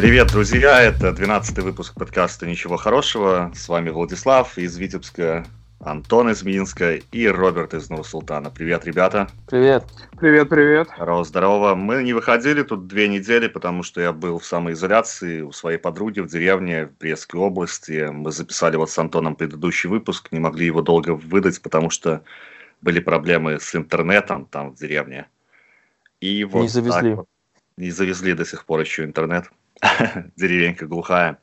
Привет, друзья! Это 12 выпуск подкаста «Ничего хорошего». С вами Владислав из Витебска, Антон из Минска и Роберт из Нур-Султана. Привет, ребята! Привет! Привет, привет! Здорово, здорово! Мы не выходили тут две недели, потому что я был в самоизоляции у своей подруги в деревне в Брестской области. Мы записали вот с Антоном предыдущий выпуск, не могли его долго выдать, потому что были проблемы с интернетом там в деревне. И вот не завезли. Вот, не завезли до сих пор еще интернет. Деревенька глухая.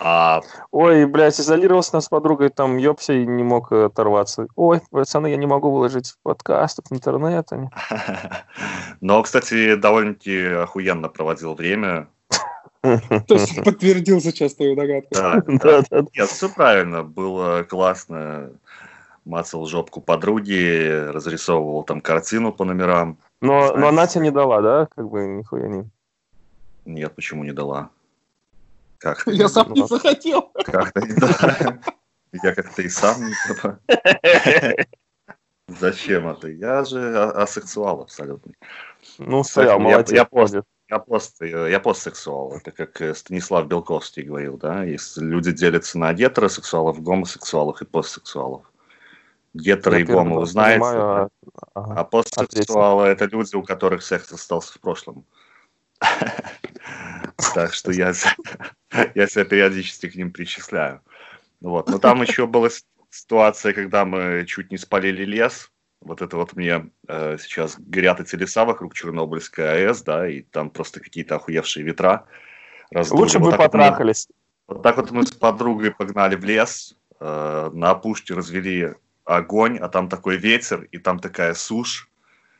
А... Ой, блядь, изолировался нас с подругой, там ёпся и не мог оторваться. Ой, пацаны, я не могу выложить подкаст в интернет. Но, кстати, довольно-таки охуенно проводил время. То есть подтвердил сейчас твою догадку. Да, да. Нет, все правильно, было классно. Мацал жопку подруги, разрисовывал там картину по номерам. Но, но она тебе не дала, да? Как бы нихуя не... Нет, почему не дала? Как Я сам не захотел. Как-то не дала. Я как-то и сам не Зачем это? Я же асексуал абсолютно. Ну, стоял, молодец. Я, я, пост, я, пост, я постсексуал. Это как э, Станислав Белковский говорил, да? Если люди делятся на гетеросексуалов, гомосексуалов и постсексуалов. Гетеро и гомо, вы знаете. Понимаю, а, а постсексуалы – это люди, у которых секс остался в прошлом. Так что я, я себя периодически к ним причисляю. Вот. Но там еще была ситуация, когда мы чуть не спалили лес. Вот это вот мне э, сейчас горят эти леса вокруг Чернобыльской АЭС, да, и там просто какие-то охуевшие ветра. Раздули. Лучше вот бы потрахались. Вот, вот так вот мы с подругой погнали в лес, э, на опушке развели огонь, а там такой ветер, и там такая сушь,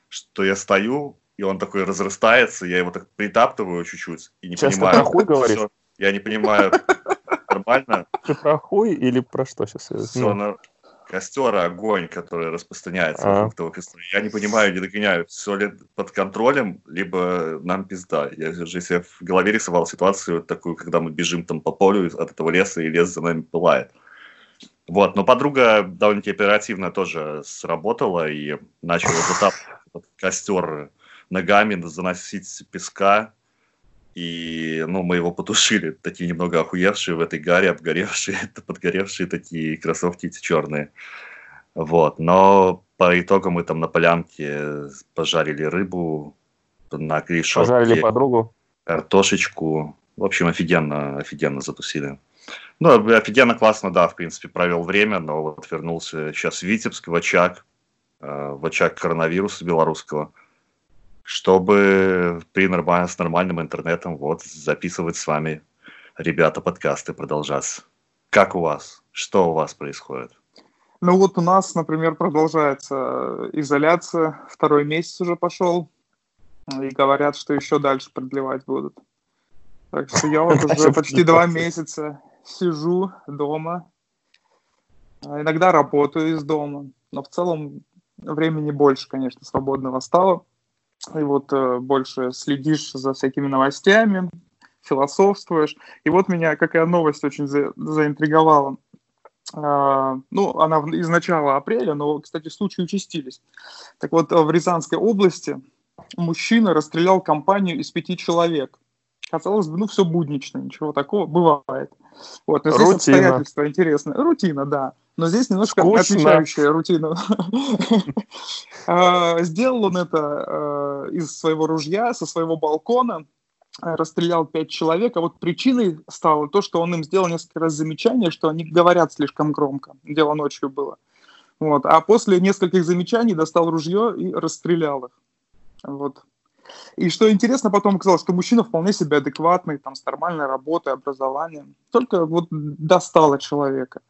что я стою, и он такой разрастается, я его так притаптываю чуть-чуть и не сейчас понимаю. Про хуй говоришь? Все, я не понимаю, нормально. Ты про хуй или про что сейчас? Все, ну. костер, огонь, который распространяется а. вокруг того костра. Я не понимаю, не догоняю, все ли под контролем, либо нам пизда. Я же себе в голове рисовал ситуацию такую, когда мы бежим там по полю от этого леса, и лес за нами пылает. Вот, но подруга довольно-таки оперативно тоже сработала и начала затапливать костер ногами заносить песка, и, ну, мы его потушили, такие немного охуевшие в этой гаре, обгоревшие, подгоревшие такие кроссовки эти черные. Вот, но по итогу мы там на полянке пожарили рыбу, на решетке. Пожарили подругу? Картошечку. В общем, офигенно, офигенно затусили. Ну, офигенно классно, да, в принципе, провел время, но вот вернулся сейчас в Витебск, в очаг, э, в очаг коронавируса белорусского – чтобы при нормально, с нормальным интернетом вот записывать с вами, ребята, подкасты, продолжаться. Как у вас? Что у вас происходит? Ну вот у нас, например, продолжается изоляция, второй месяц уже пошел, и говорят, что еще дальше продлевать будут. Так что я вот уже почти два месяца сижу дома, иногда работаю из дома, но в целом времени больше, конечно, свободного стало и вот э, больше следишь за всякими новостями, философствуешь. И вот меня какая новость очень за, заинтриговала. Uh, ну, она из начала апреля, но, кстати, случаи участились. Так вот, в Рязанской области мужчина расстрелял компанию из пяти человек. Казалось бы, ну, все буднично, ничего такого, бывает. Вот, но здесь Рутина. обстоятельства интересные. Рутина, да но здесь немножко Скучно. отличающая рутина. А, сделал он это а, из своего ружья, со своего балкона, расстрелял пять человек, а вот причиной стало то, что он им сделал несколько раз замечание, что они говорят слишком громко. Дело ночью было. Вот. А после нескольких замечаний достал ружье и расстрелял их. Вот. И что интересно, потом оказалось, что мужчина вполне себе адекватный, там, с нормальной работой, образованием. Только вот достало человека.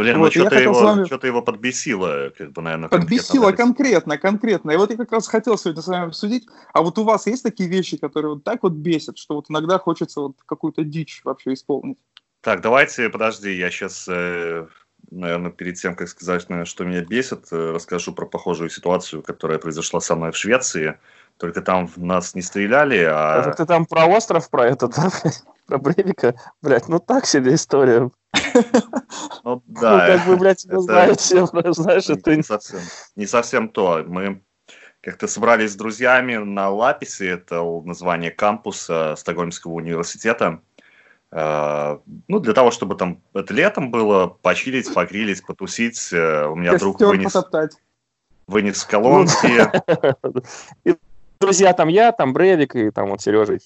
Блин, ну вот, ну что-то его, вами... что его подбесило, как бы, наверное, Подбесило конкретно, конкретно. И вот я как раз хотел сегодня с вами обсудить, а вот у вас есть такие вещи, которые вот так вот бесят, что вот иногда хочется вот какую-то дичь вообще исполнить? Так, давайте, подожди, я сейчас, э, наверное, перед тем, как сказать, наверное, что меня бесит, э, расскажу про похожую ситуацию, которая произошла со мной в Швеции. Только там в нас не стреляли, а... Это ты там про остров, про этот, да? Про Бревика? Блядь, ну так себе история. Ну да. Ну как бы, блядь, это, знают все, знаешь, это... Не совсем, не совсем то. Мы как-то собрались с друзьями на Лаписе, это название кампуса Стокгольмского университета, э, ну, для того, чтобы там это летом было, почилить, погрилить, потусить. Э, у меня друг вынес, вынес колонки. Друзья, там я, там Бревик и там вот Сережа.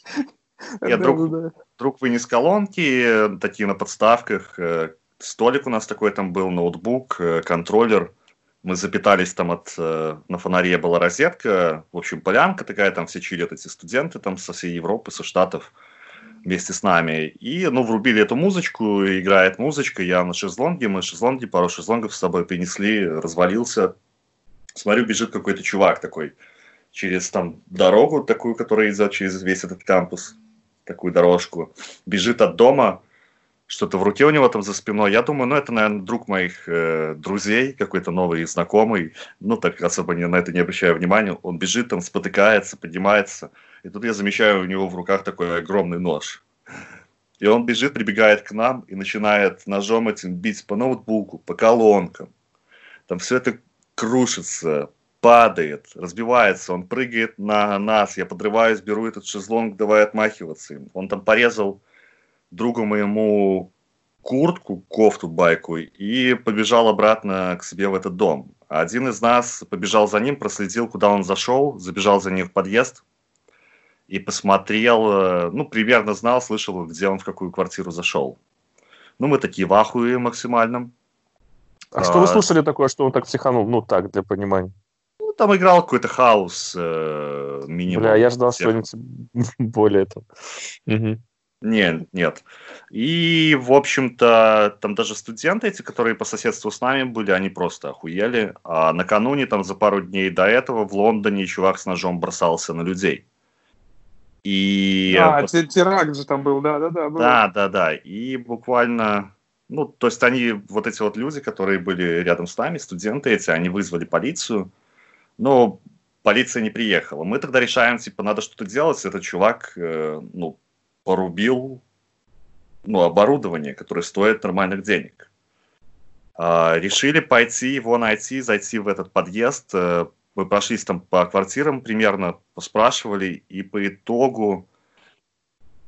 Я друг, друг вынес колонки, такие на подставках. Э, столик у нас такой там был, ноутбук, контроллер – мы запитались там от... Э, на фонаре была розетка, в общем, полянка такая, там все чилят эти студенты там со всей Европы, со Штатов вместе с нами. И, ну, врубили эту музычку, играет музычка, я на шезлонге, мы шезлонги, пару шезлонгов с собой принесли, развалился. Смотрю, бежит какой-то чувак такой через там дорогу такую, которая идет через весь этот кампус, такую дорожку. Бежит от дома, что-то в руке у него там за спиной. Я думаю, ну, это, наверное, друг моих э, друзей, какой-то новый знакомый. Ну, так особо не, на это не обращаю внимания. Он бежит там, спотыкается, поднимается. И тут я замечаю у него в руках такой огромный нож. И он бежит, прибегает к нам и начинает ножом этим бить по ноутбуку, по колонкам. Там все это крушится, падает, разбивается, он прыгает на нас, я подрываюсь, беру этот шезлонг, давай отмахиваться им. Он там порезал другу моему куртку, кофту байку и побежал обратно к себе в этот дом. Один из нас побежал за ним, проследил, куда он зашел, забежал за ним в подъезд и посмотрел, э, ну, примерно знал, слышал, где он в какую квартиру зашел. Ну, мы такие в ахуе максимальном. А, а что вы слушали такое, что он так психанул? Ну, так, для понимания. Там играл какой-то хаос э, минимум. Бля, я ждал что-нибудь более там. Угу. Нет, нет. И, в общем-то, там даже студенты эти, которые по соседству с нами были, они просто охуели. А накануне, там, за пару дней до этого в Лондоне чувак с ножом бросался на людей. И... А, вот... теракт же там был, да-да-да. Да, да, да. И буквально... Ну, то есть они, вот эти вот люди, которые были рядом с нами, студенты эти, они вызвали полицию. Но полиция не приехала. Мы тогда решаем, типа, надо что-то делать. Этот чувак, э, ну, порубил ну, оборудование, которое стоит нормальных денег. А, решили пойти его найти, зайти в этот подъезд. Э, мы прошлись там по квартирам примерно, поспрашивали, и по итогу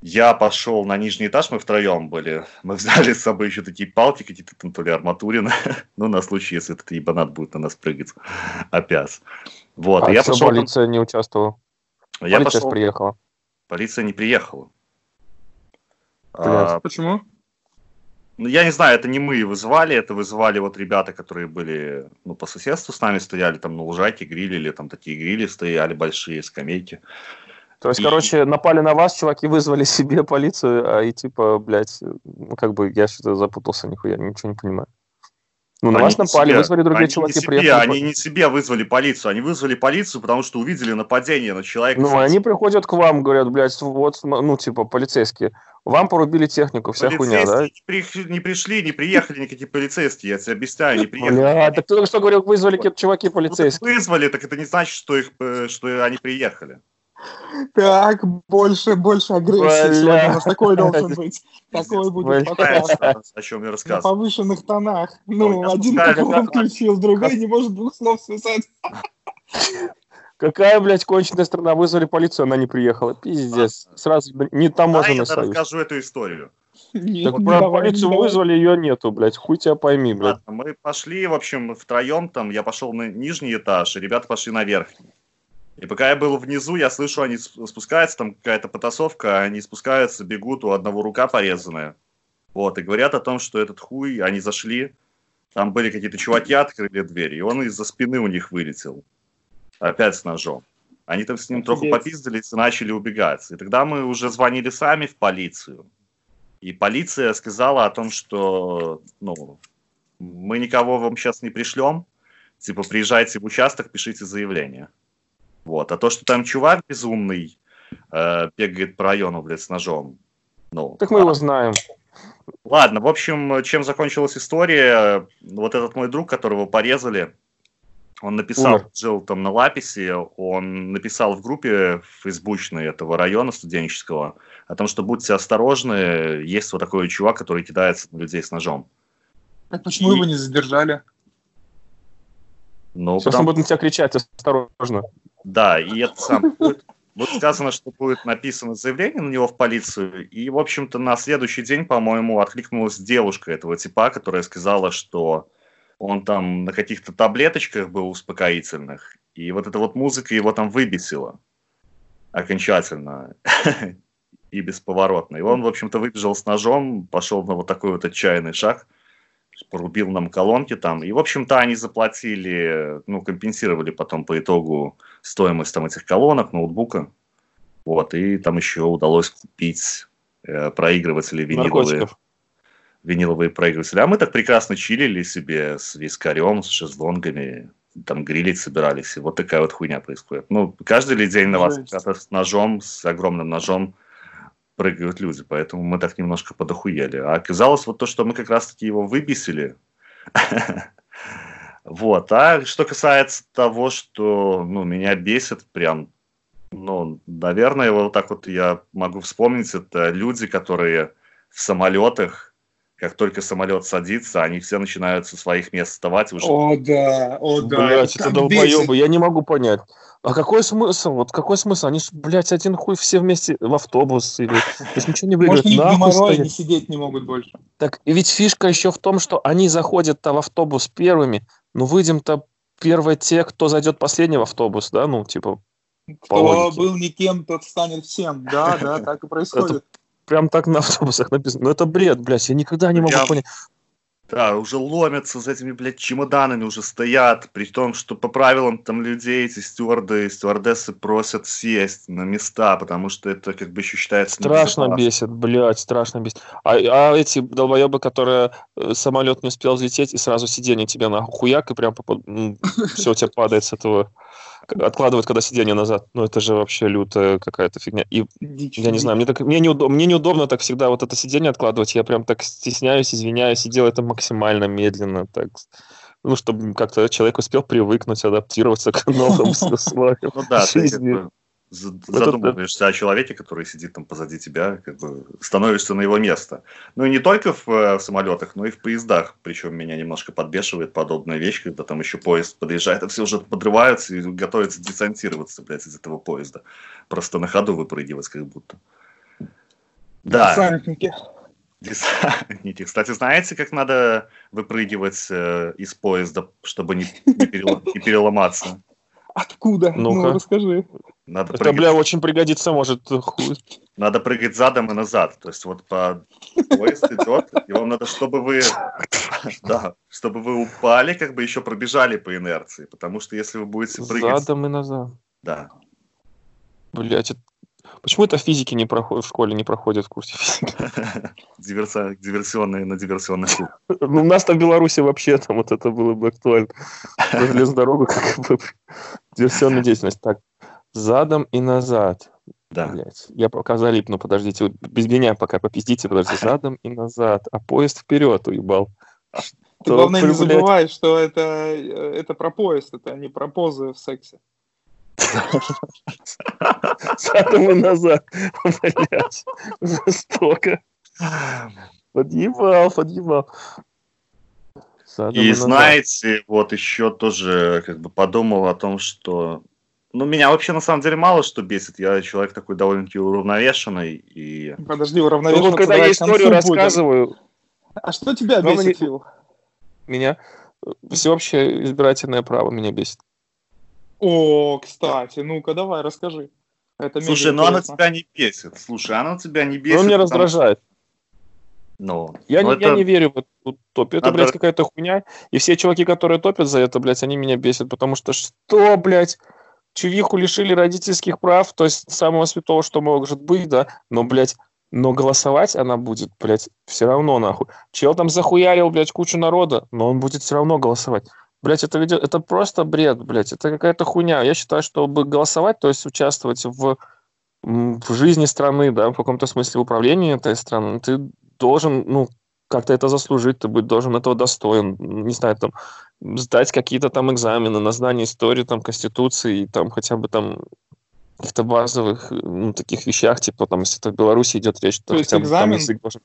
я пошел на нижний этаж, мы втроем были. Мы взяли с собой еще такие палки, какие-то там то ли арматурины, ну, на случай, если этот ебанат будет на нас прыгать опять. Вот, а я пошел... полиция не участвовала? Я полиция пошел... приехала. Полиция не приехала. А, Почему? Ну, я не знаю, это не мы вызывали, это вызывали вот ребята, которые были, ну, по соседству с нами стояли, там на лужайке грилили, там такие грили стояли большие, скамейки. То есть, и... короче, напали на вас, чуваки вызвали себе полицию, а и типа, блядь, ну, как бы я что-то запутался, нихуя, ничего не понимаю. Ну, на они вас напали, себе, вызвали другие чуваки, себе, приехали. Они не себе вызвали полицию, они вызвали полицию, потому что увидели нападение на человека. Ну, они приходят к вам, говорят, блядь, вот, ну, типа, полицейские, вам порубили технику, вся хуйня, да? Не, при, не пришли, не приехали никакие полицейские, я тебе объясняю, не приехали. Бля, так ты только что говорил, вызвали какие-то чуваки полицейские. Ну, вызвали, так это не значит, что, их, э, что они приехали. Так, больше, больше агрессии сегодня у нас такой должен быть. Такой будет подкаст. О чем я рассказываю. На повышенных тонах. Ну, один такой включил, другой не может двух слов связать. Какая, блядь, конченая страна? Вызвали полицию, она не приехала. Пиздец. Сразу не таможенный а союз. я расскажу эту историю. Нет, так про полицию давай. вызвали, ее нету, блядь. Хуй тебя пойми, блядь. Ладно, мы пошли, в общем, втроем там. Я пошел на нижний этаж, и ребята пошли на верхний. И пока я был внизу, я слышу, они спускаются, там какая-то потасовка, они спускаются, бегут, у одного рука порезанная. Вот, и говорят о том, что этот хуй, они зашли, там были какие-то чуваки, открыли дверь, и он из-за спины у них вылетел. Опять с ножом. Они там с ним Офигеть. троху попиздились и начали убегать. И тогда мы уже звонили сами в полицию. И полиция сказала о том, что ну, мы никого вам сейчас не пришлем. Типа, приезжайте в участок, пишите заявление. Вот. А то, что там чувак безумный э, бегает по району, блядь, с ножом. Ну, так мы а... его знаем. Ладно, в общем, чем закончилась история, вот этот мой друг, которого порезали, он написал, Умер. жил там на Лаписе, он написал в группе фейсбучной этого района студенческого о том, что будьте осторожны, есть вот такой чувак, который кидается на людей с ножом. Так почему И... его не задержали? Ну, Сейчас потому... он будет на тебя кричать, осторожно. Да, и это сам будет, вот сказано, что будет написано заявление на него в полицию, и, в общем-то, на следующий день, по-моему, откликнулась девушка этого типа, которая сказала, что он там на каких-то таблеточках был успокоительных, и вот эта вот музыка его там выбесила окончательно и бесповоротно. И он, в общем-то, выбежал с ножом, пошел на вот такой вот отчаянный шаг, порубил нам колонки там. И, в общем-то, они заплатили, ну, компенсировали потом по итогу стоимость там этих колонок, ноутбука. Вот, и там еще удалось купить э, проигрыватели виниловые. Виниловые проигрыватели. А мы так прекрасно чилили себе с вискарем, с шезлонгами, там грилить собирались. И вот такая вот хуйня происходит. Ну, каждый день на вас с ножом, с огромным ножом прыгают люди, поэтому мы так немножко подохуели. А оказалось вот то, что мы как раз-таки его выбесили. Вот. А что касается того, что ну, меня бесит прям, ну, наверное, вот так вот я могу вспомнить, это люди, которые в самолетах, как только самолет садится, они все начинают со своих мест вставать уже. О, да, о, да. Блять, это долбоебы, я не могу понять. А какой смысл? Вот какой смысл? Они ж, блядь, один хуй все вместе в автобус или... То есть ничего не выиграют. Может, геморрой не сидеть не могут больше. Так и ведь фишка еще в том, что они заходят-то в автобус первыми, но выйдем-то первые те, кто зайдет последний в автобус, да, ну, типа, Кто был никем, тот станет всем. Да, да, так и происходит. Прям так на автобусах написано. Ну, это бред, блядь, я никогда не могу понять. Да, уже ломятся с этими, блядь, чемоданами, уже стоят, при том, что по правилам там людей эти стюарды и стюардессы просят сесть на места, потому что это как бы еще считается Страшно бесит, блядь, страшно бесит. А, а эти долбоебы, которые э, самолет не успел взлететь, и сразу сиденье тебе на хуяк, и прям все у тебя падает с этого откладывают, когда сиденье назад. Ну, это же вообще лютая какая-то фигня. И Дичь, я не знаю, мне, так, мне, неудобно, мне неудобно так всегда вот это сиденье откладывать. Я прям так стесняюсь, извиняюсь, и делаю это максимально медленно. Так, ну, чтобы как-то человек успел привыкнуть, адаптироваться к новым условиям Ну да, задумываешься о человеке, который сидит там позади тебя, как бы становишься на его место. Ну и не только в, э, в самолетах, но и в поездах. Причем меня немножко подбешивает подобная вещь, когда там еще поезд подъезжает, а все уже подрываются и готовятся десантироваться, блядь, из этого поезда. Просто на ходу выпрыгивать как будто. Да. Десантники. Десантники. Кстати, знаете, как надо выпрыгивать э, из поезда, чтобы не, не, перелом, не переломаться? Откуда? Ну, ну расскажи. Надо Это, прыгать... бля, очень пригодится, может. Хуй. Надо прыгать задом и назад. То есть вот по поезд идет, и вам надо, чтобы вы, да, чтобы вы упали, как бы еще пробежали по инерции. Потому что если вы будете прыгать... Задом и назад. Да. Блять, это... Почему это физики не проходит, в школе не проходят в курсе физики? Диверсионные на диверсионных Ну, у нас там в Беларуси вообще там вот это было бы актуально. Железную дорогу как бы диверсионная деятельность. Так, задом и назад. Да. Блять. Я пока залипну, подождите. Без меня пока попиздите, подождите. Задом и назад. А поезд вперед уебал. Ты, главное, не забывай, что это, это про поезд, это не про позы в сексе. Задом и назад. Блять. Жестоко. Подъебал, подъебал. И знаете, вот еще тоже как бы подумал о том, что ну, меня вообще на самом деле мало что бесит. Я человек такой довольно-таки уравновешенный. И... Подожди, уравновешенный. Ну, вот когда я историю рассказываю... Будет. А что тебя бесит, мне... Фил? Меня? Всеобщее избирательное право меня бесит. О, кстати, ну-ка давай, расскажи. Это Слушай, ну оно тебя не бесит. Слушай, оно тебя не бесит. Он меня раздражает. Ну, я, не, это... я не верю в эту топию. Это, Надо... блядь, какая-то хуйня. И все чуваки, которые топят за это, блядь, они меня бесят, потому что что, блядь, Чувиху лишили родительских прав, то есть самого святого, что может быть, да, но, блядь, но голосовать она будет, блядь, все равно, нахуй. Чел там захуярил, блядь, кучу народа, но он будет все равно голосовать. Блядь, это, это просто бред, блядь, это какая-то хуйня. Я считаю, чтобы голосовать, то есть участвовать в, в жизни страны, да, в каком-то смысле в управлении этой страны, ты должен, ну, как-то это заслужить, ты быть должен этого достоин. Не знаю, там, сдать какие-то там экзамены на знание истории, там, Конституции, и там хотя бы там каких-то базовых ну, таких вещах, типа там, если это в Беларуси идет речь, то, то хотя бы там язык должен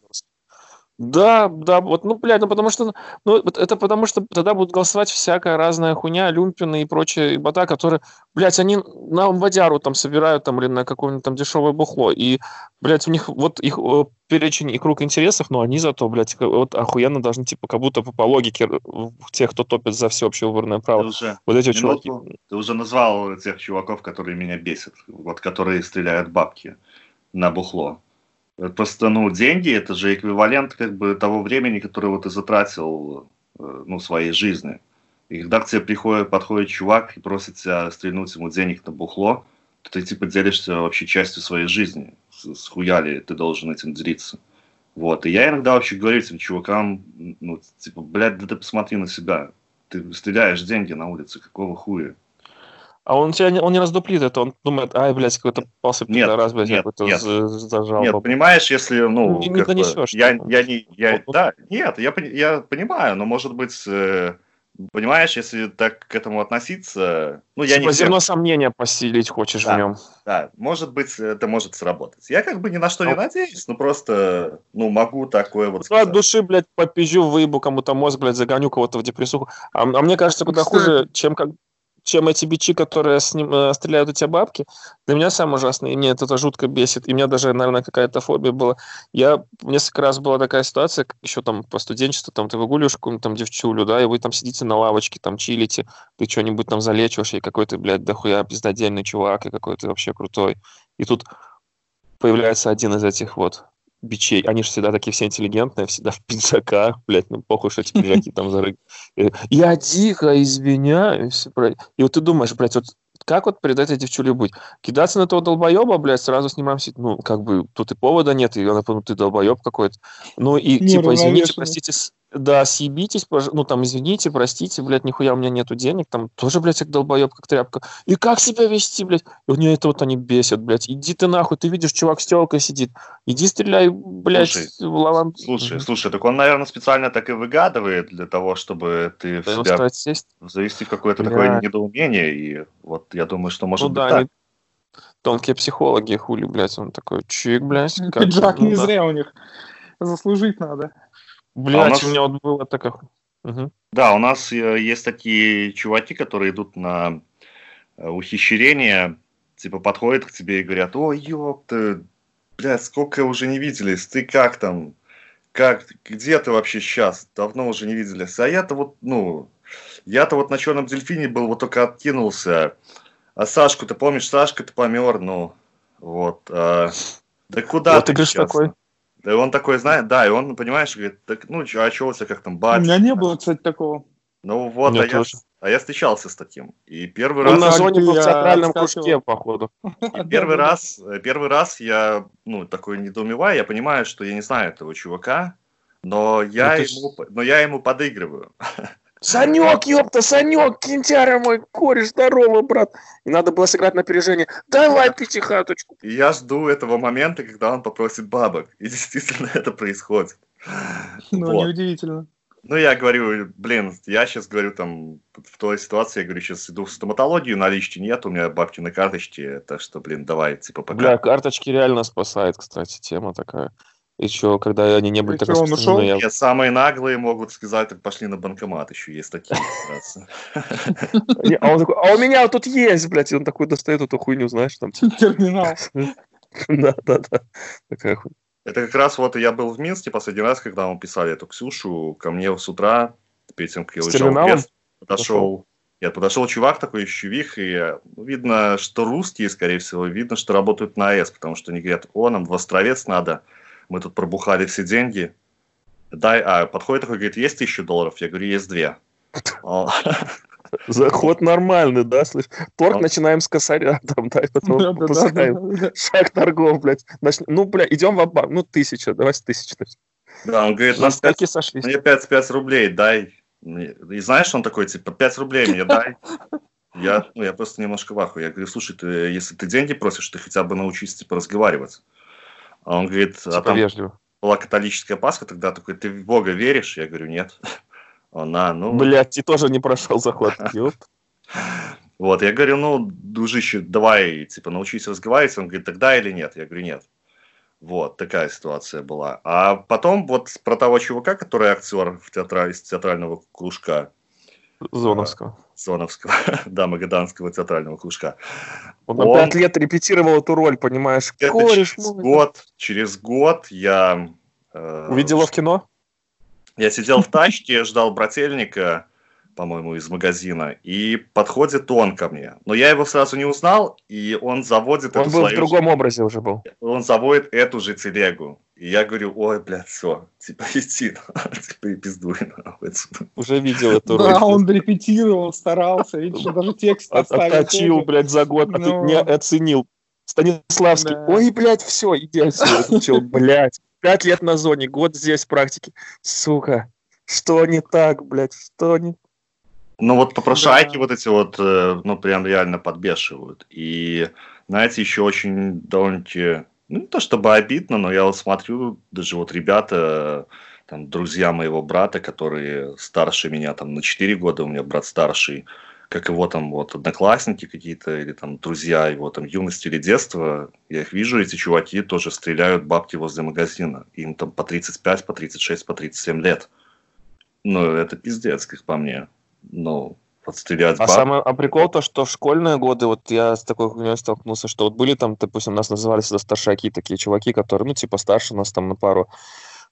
Да, да, вот, ну, блядь, ну, потому что, ну, это потому что тогда будут голосовать всякая разная хуйня, люмпины и прочие бота, которые, блядь, они на водяру там собирают там или на какое-нибудь там дешевое бухло, и, блядь, у них вот их перечень и круг интересов, но они зато, блядь, вот охуенно должны, типа, как будто по, по логике тех, кто топит за всеобщее выборное право. Ты уже, вот эти чуваки. Ты уже назвал тех чуваков, которые меня бесят, вот, которые стреляют бабки на бухло. Просто, ну, деньги – это же эквивалент как бы того времени, которое вот ты затратил, э, ну, своей жизни. И когда к тебе приходит, подходит чувак и просит тебя стрельнуть ему денег на бухло, то ты, типа, делишься вообще частью своей жизни. Схуяли ты должен этим делиться. Вот. И я иногда вообще говорю этим чувакам, ну, типа, блядь, да ты посмотри на себя. Ты стреляешь деньги на улице, какого хуя? А он тебя не, он не раздуплит это, он думает, ай, блядь, какой-то посып нет, раз, блядь, нет, нет. зажал. Нет, понимаешь, если, ну, не, не донесешь. Я, я не, я, вот, да, нет, я, я понимаю, но, может быть, э, понимаешь, если так к этому относиться, ну, я типа не... зерно сомнения посилить хочешь да, в нем. Да, может быть, это может сработать. Я как бы ни на что не надеюсь, но просто, ну, могу такое вот сказать. от души, блядь, попизжу, выебу кому-то мозг, блядь, загоню кого-то в депрессуху. А, а мне кажется, куда хуже, чем как чем эти бичи, которые с ним, э, стреляют у тебя бабки, для меня самое ужасное, и мне это жутко бесит, и у меня даже, наверное, какая-то фобия была. Я несколько раз была такая ситуация, еще там по студенчеству, там ты выгуливаешь какую-нибудь там девчулю, да, и вы там сидите на лавочке, там чилите, ты что-нибудь там залечиваешь, и какой-то, блядь, дохуя пиздодельный чувак, и какой-то вообще крутой. И тут появляется один из этих вот бичей. Они же всегда такие все интеллигентные, всегда в пиджаках, блядь, ну похуй, что эти пиджаки там зарыгают. Я дико извиняюсь. И вот ты думаешь, блядь, вот как вот перед этой девчулей быть? Кидаться на этого долбоеба, блядь, сразу снимаем сеть. Ну, как бы, тут и повода нет, и она, ну, ты долбоеб какой-то. Ну, и, Не, типа, извините, простите, да, съебитесь, ну, там, извините, простите, блядь, нихуя у меня нету денег, там, тоже, блядь, как долбоеб, как тряпка. И как себя вести, блядь? И у нее это вот они бесят, блядь. Иди ты нахуй, ты видишь, чувак с телкой сидит. Иди стреляй, блядь, слушай, в лаван. Слушай, mm-hmm. слушай, так он, наверное, специально так и выгадывает для того, чтобы ты да в себя сесть. завести какое-то Бля. такое недоумение, и вот я думаю, что может ну, быть да, так. Они... Тонкие психологи, хули, блядь, он такой, чик, блядь. Пиджак не зря у них. Заслужить надо. Блять, а у, нас... у меня вот было такое. Угу. Да, у нас э, есть такие чуваки, которые идут на э, ухищрение, типа подходят к тебе и говорят, ой, ёпта, блядь, сколько уже не виделись, ты как там, как, где ты вообще сейчас, давно уже не виделись, а я-то вот, ну, я-то вот на черном дельфине был, вот только откинулся, а Сашку, ты помнишь, Сашка, ты помер, ну, вот, а, да куда вот ты, ты сейчас? такой? Да он такой знает, да, и он, понимаешь, говорит, так, ну, а чё у тебя как там бать? У меня не было, кстати, такого. Ну вот, а я, а я встречался с таким. И первый он раз... на зоне был в театральном кружке, походу. И первый раз, первый раз я, ну, такой недоумеваю, я понимаю, что я не знаю этого чувака, но я, ему, но я ему подыгрываю. Санек, ёпта, Санек, кинтяра мой, кореш, здорово, брат. И надо было сыграть на опережение. Давай пятихаточку. И я жду этого момента, когда он попросит бабок. И действительно это происходит. Ну, вот. неудивительно. Ну, я говорю, блин, я сейчас говорю там, в той ситуации, я говорю, сейчас иду в стоматологию, налички нет, у меня бабки на карточке, так что, блин, давай, типа, пока. Бля, карточки реально спасает, кстати, тема такая. Еще, когда они не были так распространены. Я... Нет, самые наглые могут сказать, так пошли на банкомат, еще есть такие. А он такой, а у меня тут есть, блядь, и он такой достает эту хуйню, знаешь, там. Терминал. Да, да, да. Такая хуйня. Это как раз вот я был в Минске последний раз, когда мы писали эту Ксюшу, ко мне с утра, перед тем, как я уезжал в Брест, подошел, я подошел чувак такой, чувих, и ну, видно, что русские, скорее всего, видно, что работают на АЭС, потому что они говорят, о, нам в Островец надо, мы тут пробухали все деньги. Дай, а подходит такой, говорит, есть тысячу долларов? Я говорю, есть две. Заход нормальный, да, слышь? Торг начинаем с косаря, там, да, и потом пускаем. Шаг торгов, блядь. Ну, бля, идем в банк ну, тысяча, давай с тысячи. Да, он говорит, нас 5, сошлись. мне 5, 5 рублей дай. И знаешь, он такой, типа, 5 рублей мне дай. Я, ну, я просто немножко в Я говорю, слушай, ты, если ты деньги просишь, ты хотя бы научись, типа, разговаривать. А он говорит, а типа там вежливо. была католическая Пасха, тогда такой, ты в Бога веришь? Я говорю, нет. Он, а, ну... Блядь, ты тоже не прошел захват. Вот, я говорю, ну, дружище, давай, типа, научись разговаривать. Он говорит, тогда или нет? Я говорю, нет. Вот, такая ситуация была. А потом вот про того чувака, который актер в театра... из театрального кружка. Зоновского. Зоновского, да, Магаданского театрального кружка. Он, он пять лет репетировал эту роль, понимаешь? Это Кореш, через мой. год, через год я... Э, Увидела в кино? Я сидел в тачке, ждал брательника, по-моему, из магазина, и подходит он ко мне. Но я его сразу не узнал, и он заводит... Он был в другом образе уже был. Он заводит эту же телегу. И я говорю, ой, блядь, все, типа иди, типа и пиздуй Уже видел эту. Да, он репетировал, старался, видишь, даже текст оставил. Отточил, блядь, за год, а ты ну. не оценил. Станиславский, ой, блядь, все, иди отсюда, блядь. Пять лет на зоне, год здесь практики. Сука, что не так, блядь, что не ну вот попрошайки да. вот эти вот, э, ну прям реально подбешивают. И, знаете, еще очень довольно-таки, ну не то чтобы обидно, но я вот смотрю, даже вот ребята, там, друзья моего брата, которые старше меня там на 4 года, у меня брат старший, как его там вот одноклассники какие-то, или там друзья его там юности или детства, я их вижу, эти чуваки тоже стреляют бабки возле магазина. Им там по 35, по 36, по 37 лет. Ну, это пиздец, как по мне ну, подстрелять. А, самое, а прикол то, что в школьные годы, вот я с такой хуйней столкнулся, что вот были там, допустим, нас называли всегда старшаки, такие чуваки, которые, ну, типа, старше нас там на пару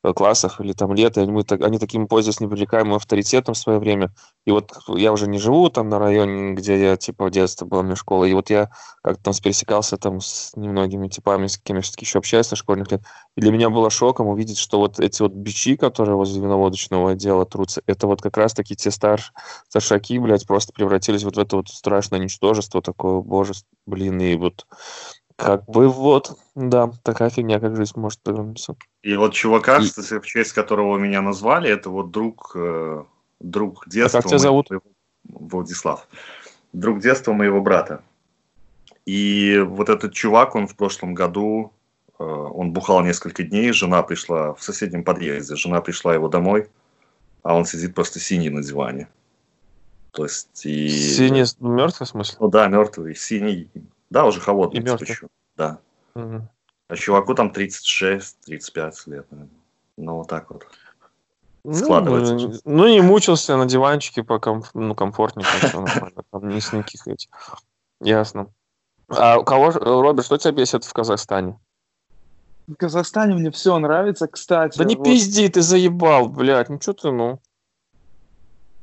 классах или там лето, они, мы, они таким пользуются непререкаемым авторитетом в свое время. И вот я уже не живу там на районе, где я, типа, в детстве была меня школа, и вот я как-то там пересекался там с немногими типами, с кем я все-таки еще общаюсь со школьных лет, и для меня было шоком увидеть, что вот эти вот бичи, которые возле виноводочного отдела трутся, это вот как раз-таки те старш, старшаки, блядь, просто превратились вот в это вот страшное ничтожество такое, боже, блин, и вот как бы вот, да, такая фигня, как жизнь может повернуться. И вот чувака, и... в честь которого меня назвали, это вот друг, э, друг детства. А как тебя зовут? Моего, Владислав. Друг детства моего брата. И вот этот чувак, он в прошлом году, э, он бухал несколько дней, жена пришла в соседнем подъезде, жена пришла его домой, а он сидит просто синий на диване. То есть и... Синий мертвый в смысле? Ну да, мертвый, синий, да, уже холодный. И мертвый. Еще. Да. Угу. А чуваку там 36-35 лет, наверное. Ну, вот так вот. Ну, Складывается. Ну, ну, не мучился на диванчике, по комф... ну, комфортненько, все нормально. Там не с никаких этих. Ясно. А у кого, Роберт, что тебя бесит в Казахстане? В Казахстане мне все нравится, кстати. Да не вот... пизди, ты заебал, блядь, ну что ты, ну.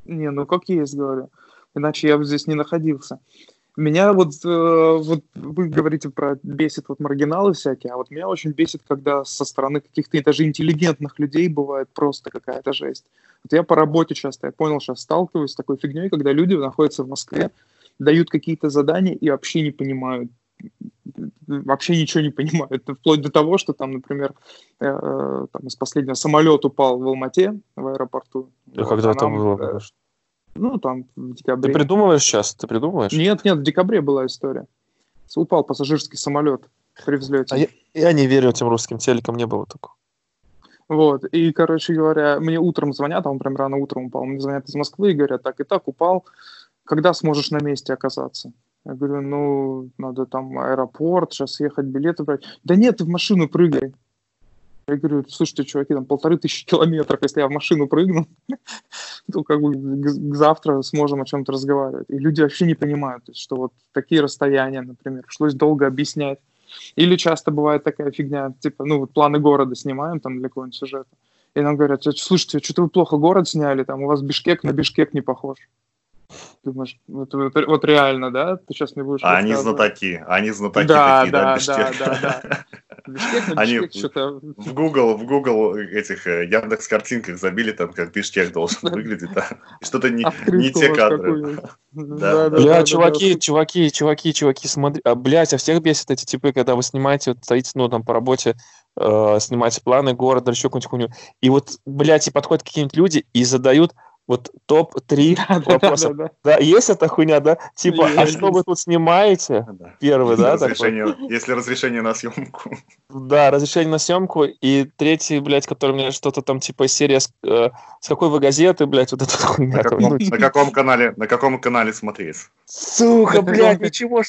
Не, ну как есть, говорю. Иначе я бы здесь не находился. Меня вот, э, вот вы говорите про бесит вот маргиналы всякие, а вот меня очень бесит, когда со стороны каких-то даже интеллигентных людей бывает просто какая-то жесть. Вот я по работе часто, я понял, сейчас сталкиваюсь с такой фигней, когда люди находятся в Москве, дают какие-то задания и вообще не понимают, вообще ничего не понимают. Вплоть до того, что там, например, э, э там из последнего самолет упал в Алмате, в аэропорту. И вот, когда нам, было? Э, ну, там, в декабре. Ты придумываешь сейчас? Ты придумываешь? Нет, нет, в декабре была история. Упал пассажирский самолет при взлете. А я, я не верю этим русским телекам, не было такого. Вот, и, короче говоря, мне утром звонят, а он прям рано утром упал, мне звонят из Москвы и говорят, так и так, упал, когда сможешь на месте оказаться? Я говорю, ну, надо там аэропорт, сейчас ехать, билеты брать. Да нет, ты в машину прыгай. Я говорю, слушайте, чуваки, там полторы тысячи километров, если я в машину прыгну, то как бы завтра сможем о чем-то разговаривать. И люди вообще не понимают, что вот такие расстояния, например, пришлось долго объяснять. Или часто бывает такая фигня, типа, ну вот планы города снимаем там для какого-нибудь сюжета, и нам говорят, слушайте, что-то вы плохо город сняли, там у вас Бишкек на Бишкек не похож. Думаешь, вот, вот, вот реально, да? Ты сейчас не будешь А они знатоки, они знатоки да, такие, да, да, Бишкек. Да, да, да. Бишкек они что-то... В Google, в Google этих э, Яндекс картинках забили там, как Бишкек должен выглядеть, да. Что-то не, не те кадры. Да, да, Бля, чуваки, чуваки, чуваки, чуваки, смотри, а, блядь, а всех бесит эти типы, когда вы снимаете, вот стоите, ну, там, по работе, э, снимаете планы города, еще какую-нибудь хуйню, и вот, блядь, и подходят какие-нибудь люди и задают вот топ-3 да, вопросов. Да, да, да. да, есть эта хуйня, да? Типа, есть. а что вы тут снимаете? Да. Первый, да? Разрешение, такой? Если разрешение на съемку. Да, разрешение на съемку. И третий, блядь, который мне что-то там типа серия с, э, с какой вы газеты, блядь, вот эта хуйня. На каком, на каком канале, на каком канале смотреть? Сука, блядь, ничего.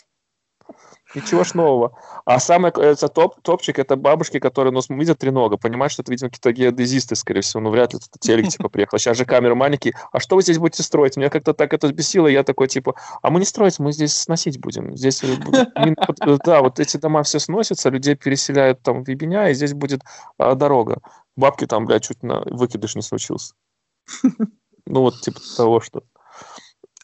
Ничего ж нового. А самый это топ, топчик это бабушки, которые нос видят тренога, понимают, что это, видимо, какие-то геодезисты, скорее всего. Ну, вряд ли это телек, типа, приехал. Сейчас же камеры маленькие. А что вы здесь будете строить? Меня как-то так это бесило. Я такой, типа, а мы не строить, мы здесь сносить будем. Здесь, э, да, вот эти дома все сносятся, людей переселяют там в Ебеня, и здесь будет а, дорога. Бабки там, блядь, чуть на выкидыш не случился. Ну, вот типа того, что...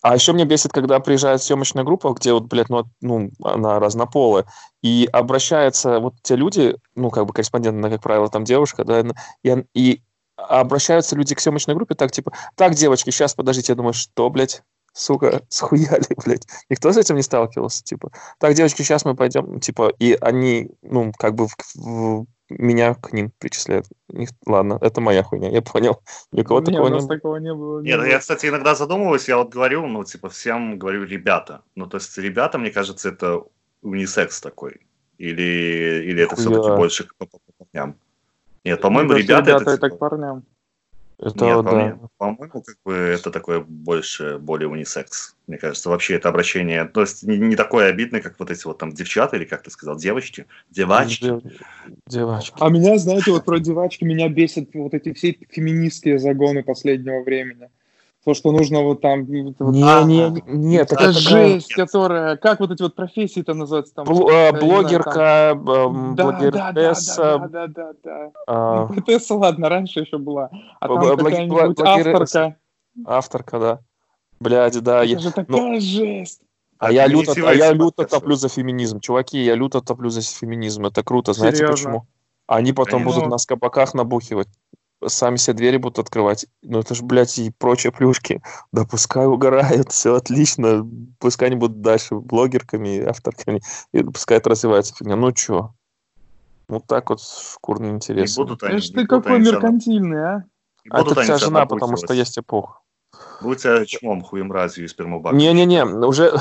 А еще мне бесит, когда приезжает съемочная группа, где вот, блядь, ну, ну она разнополая, и обращаются вот те люди, ну, как бы корреспонденты, как правило, там девушка, да, и, и обращаются люди к съемочной группе так, типа, так, девочки, сейчас, подождите, я думаю, что, блядь, сука, схуяли, блядь. Никто с этим не сталкивался, типа. Так, девочки, сейчас мы пойдем, типа, и они, ну, как бы в, в, меня к ним причисляют. Них, ладно, это моя хуйня, я понял. Никого Не, такого у нас не такого не было. не Нет, было. я, кстати, иногда задумываюсь, я вот говорю, ну, типа, всем говорю ребята. Ну, то есть ребята, мне кажется, это унисекс такой. Или, или это все-таки больше по, по парням. Нет, по-моему, Мне кажется, ребята, ребята это, это типа- к парням. Это Нет, вот, по да. по-моему, как бы это такое больше, более унисекс. Мне кажется, вообще это обращение, то есть не, не такое обидное, как вот эти вот там девчата, или как ты сказал, девочки, девачки. Дев- Девочки. А меня, знаете, вот про девачки меня бесят вот эти все феминистские загоны последнего времени. То, что нужно вот там... вот- вот- Не, а, не, не, нет, Это это жесть, которая... Как вот эти вот профессии там называются? Там, Бл- я э, не знаю, там- блогерка, эм, Да, да, да, да, блогересса, да, да, да, да. а, Ну, ладно, раньше еще была. А там блог- какая-нибудь блог- блогересса. авторка. авторка, да. Блядь, да. я- Это же такая жесть. А я люто, а я люто топлю за феминизм. Чуваки, я люто топлю за феминизм. Это круто. Знаете Серьезно? почему? Они потом Конечно. будут нас в кабаках набухивать. Сами себе двери будут открывать. Ну это же, блядь, и прочие плюшки. Да пускай угорают, все отлично. Пускай они будут дальше блогерками, авторками. И пускай это развивается фигня. Ну чё? Вот так вот шкурно Не интересно. будут они, Знаешь, не ты будут какой они меркантильный, а? А это вся жена, потому что есть эпоха. Будь тебя чмом, хуем разью и спермобаком. Не-не-не, уже...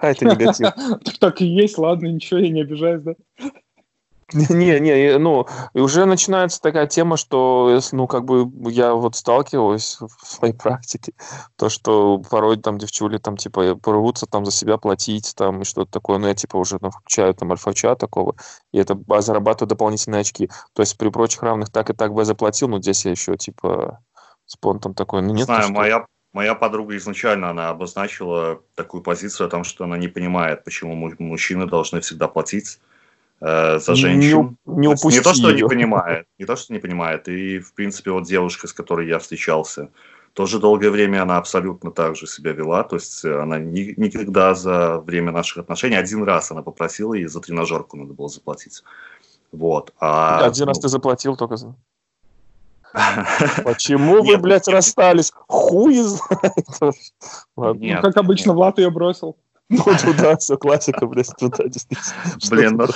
А, это негатив. Так и есть, ладно, ничего, я не обижаюсь, да? Не, не, ну, уже начинается такая тема, что, ну, как бы я вот сталкиваюсь в своей практике, то, что порой там девчули там, типа, порвутся там за себя платить, там, и что-то такое, ну, я, типа, уже там включаю там альфа-чат такого, и это зарабатываю дополнительные очки. То есть при прочих равных так и так бы я заплатил, но здесь я еще, типа, с понтом такой, ну, Не нет, знаю, что? моя, моя подруга изначально она обозначила такую позицию о том, что она не понимает, почему му- мужчины должны всегда платить э, за Не женщин. не упусти не то, что не её. понимает, не то, что не понимает. И, в принципе, вот девушка, с которой я встречался, тоже долгое время она абсолютно так же себя вела. То есть э, она ни- никогда за время наших отношений, один раз она попросила, и за тренажерку надо было заплатить. Вот. А, Один раз ну, ты заплатил только за... Почему вы, Нет, блядь, расстались? Хуй знает. Ну, как обычно. Влад ее бросил. Ну, туда, все, классика, блядь, туда, действительно. Блин, ну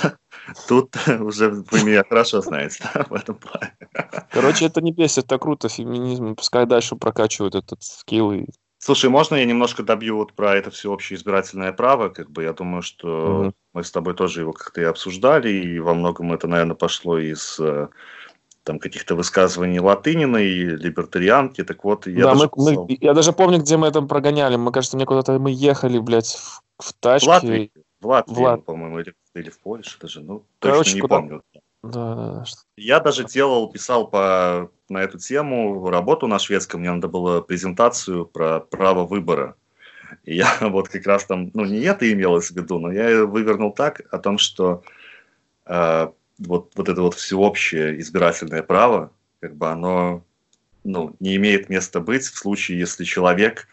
тут уже вы меня хорошо знаете да, в этом плане. Короче, это не бесит, это круто, феминизм. Пускай дальше прокачивают этот скилл. И... Слушай, можно я немножко добью вот про это всеобщее избирательное право? Как бы я думаю, что Мгм. мы с тобой тоже его как-то и обсуждали, и во многом это, наверное, пошло из э, там каких-то высказываний Латынина и либертарианки. Так вот, я да, даже мы, мы- писал я даже помню, где мы это прогоняли. Мы, кажется, мне куда-то мы ехали, блядь, в, в в тачке. Латвии, в Латвии, в Лат- по-моему, или, или в Польше даже, ну, Короче, точно не куда- помню. Да, да, да. что- Я даже делал, писал по, на эту тему работу на шведском, мне надо было презентацию про право выбора. И я вот как раз там, ну не это имелось в виду, но я вывернул так о том, что э, вот, вот это вот всеобщее избирательное право, как бы оно ну, не имеет места быть в случае, если человек,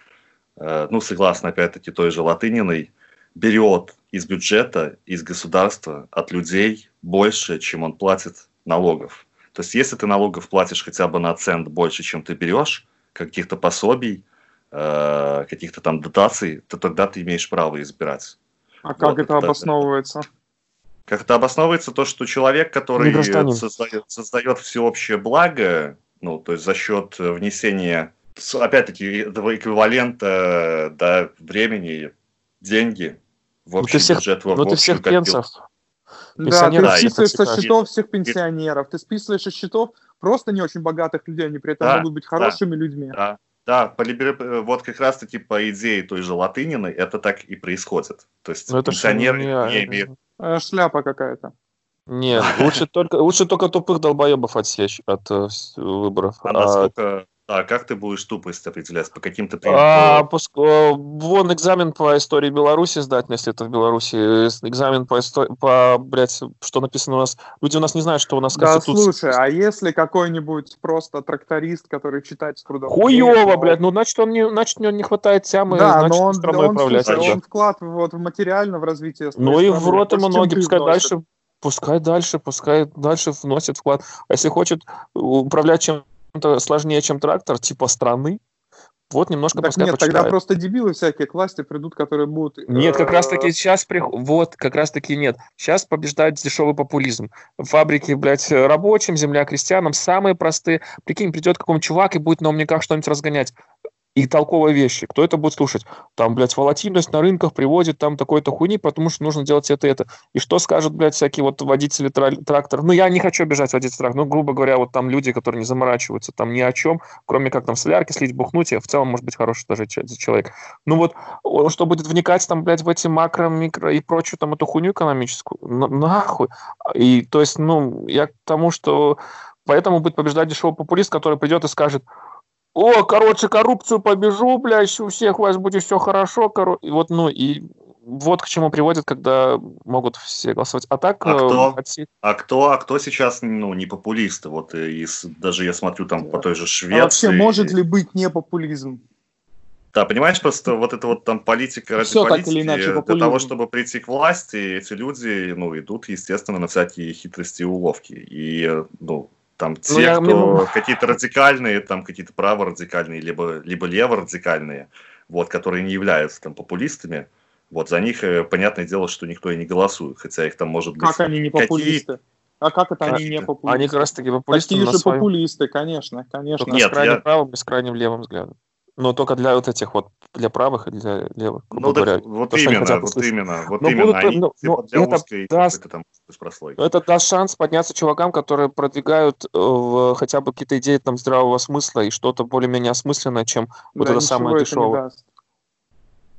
э, ну согласно опять-таки той же Латыниной, берет из бюджета, из государства, от людей больше, чем он платит налогов. То есть, если ты налогов платишь хотя бы на цент больше, чем ты берешь, каких-то пособий, э, каких-то там дотаций, то тогда ты имеешь право избирать. А как Вот это это- обосновывается? Как это обосновывается то, что человек, который создает, создает всеобщее благо, ну, то есть за счет э, внесения, опять-таки, этого эквивалента да, времени, деньги в Ну, ты общий всех- бюджет, в, Ну в ты всех копилку. пенсов. Да, ты да, списываешь со счетов всех пенсионеров, ты списываешь со счетов просто не очень богатых людей, они при этом Да, могут быть да. хорошими людьми. Да, Да, по либер... Э, вот как раз-таки по идее той же латынины это так и происходит. То есть Но это пенсионеры не- не имеют... Э, Шляпа какая-то. Нет, лучше только, лучше только тупых долбоебов отсечь от э, выборов. А А, насколько... А как ты будешь тупость определять? По каким-то... при- а, пуск- э, вон экзамен по истории Беларуси сдать, ну, если это в Беларуси. э, Экзамен по, исто- по блядь, что написано у нас. Люди у нас не знают, что у нас Да, Конституция. слушай, а если какой-нибудь просто тракторист, который читает с трудом? Хуёво, блядь, ну значит, он не, значит, у него не хватает тямы, Да, значит, но он, страной он, управлять. слушай, он вклад вот в материально в развитие Ну своей и страны в рот ему чем ноги, пускай дальше, пускай дальше, пускай дальше вносит вклад. А если хочет управлять чем-то сложнее, чем трактор, типа страны, вот немножко Так пускай нет, тогда почитает. просто дебилы всякие к власти придут, которые будут... Нет, как э, раз таки сейчас прих... вот, как раз таки нет. Сейчас побеждает дешевый популизм. Фабрики, блядь, рабочим, земля крестьянам, самые простые. Прикинь, придет какой-нибудь чувак и будет на умниках что-нибудь разгонять. И толковые вещи. Кто это будет слушать? Там, блядь, волатильность на рынках приводит там такой-то хуйни, потому что нужно делать это и это. И что скажут, блядь, всякие вот водители тра- трактор? Ну, я не хочу обижать водителей трактор. Ну, грубо говоря, вот там люди, которые не заморачиваются там ни о чем, кроме как там солярки слить, бухнуть, и в целом может быть хороший даже че- человек. Ну вот, что будет вникать там, блядь, в эти макро, микро и прочую там эту хуйню экономическую? На- нахуй. И то есть, ну, я к тому, что поэтому будет побеждать дешевый популист, который придет и скажет, о, короче, коррупцию побежу, блядь, у всех у вас будет все хорошо, коро-». И вот, ну, и вот к чему приводит, когда могут все голосовать. А так, А э, кто? отсеять- А кто, а кто сейчас, ну, не популисты? Вот э, из, даже я смотрю там по той же А Швеции. вообще, может ли быть не популизм? Да, понимаешь, просто вот это вот там политика ради Всё так политики, или иначе для популизм. того, чтобы прийти к власти, эти люди, ну, идут, естественно, на всякие хитрости и уловки. И, э, ну, там те, я- кто мне- какие-то радикальные, там какие-то праворадикальные, либо, либо леворадикальные, вот, которые не являются там популистами, вот, за них, э, понятное дело, что никто и не голосует, хотя их там может быть... Как они не какие- популисты? А как это они не популисты? они как раз таки популисты Такие же своем- популисты, конечно, конечно. Нет, с крайним я- правым и с крайним левым взглядом. Но только для вот этих вот, для правых и для левых, грубо Ну, так говоря. вот то, именно, хотят вот услышать. именно, вот Но именно, будут, они ну, типа ну, для это узкой даст- какой-то там прослойки. Но это даст шанс подняться чувакам, которые продвигают э, хотя бы какие-то идеи там здравого смысла и что-то более-менее осмысленное, чем вот Да, это самое это не дешевое.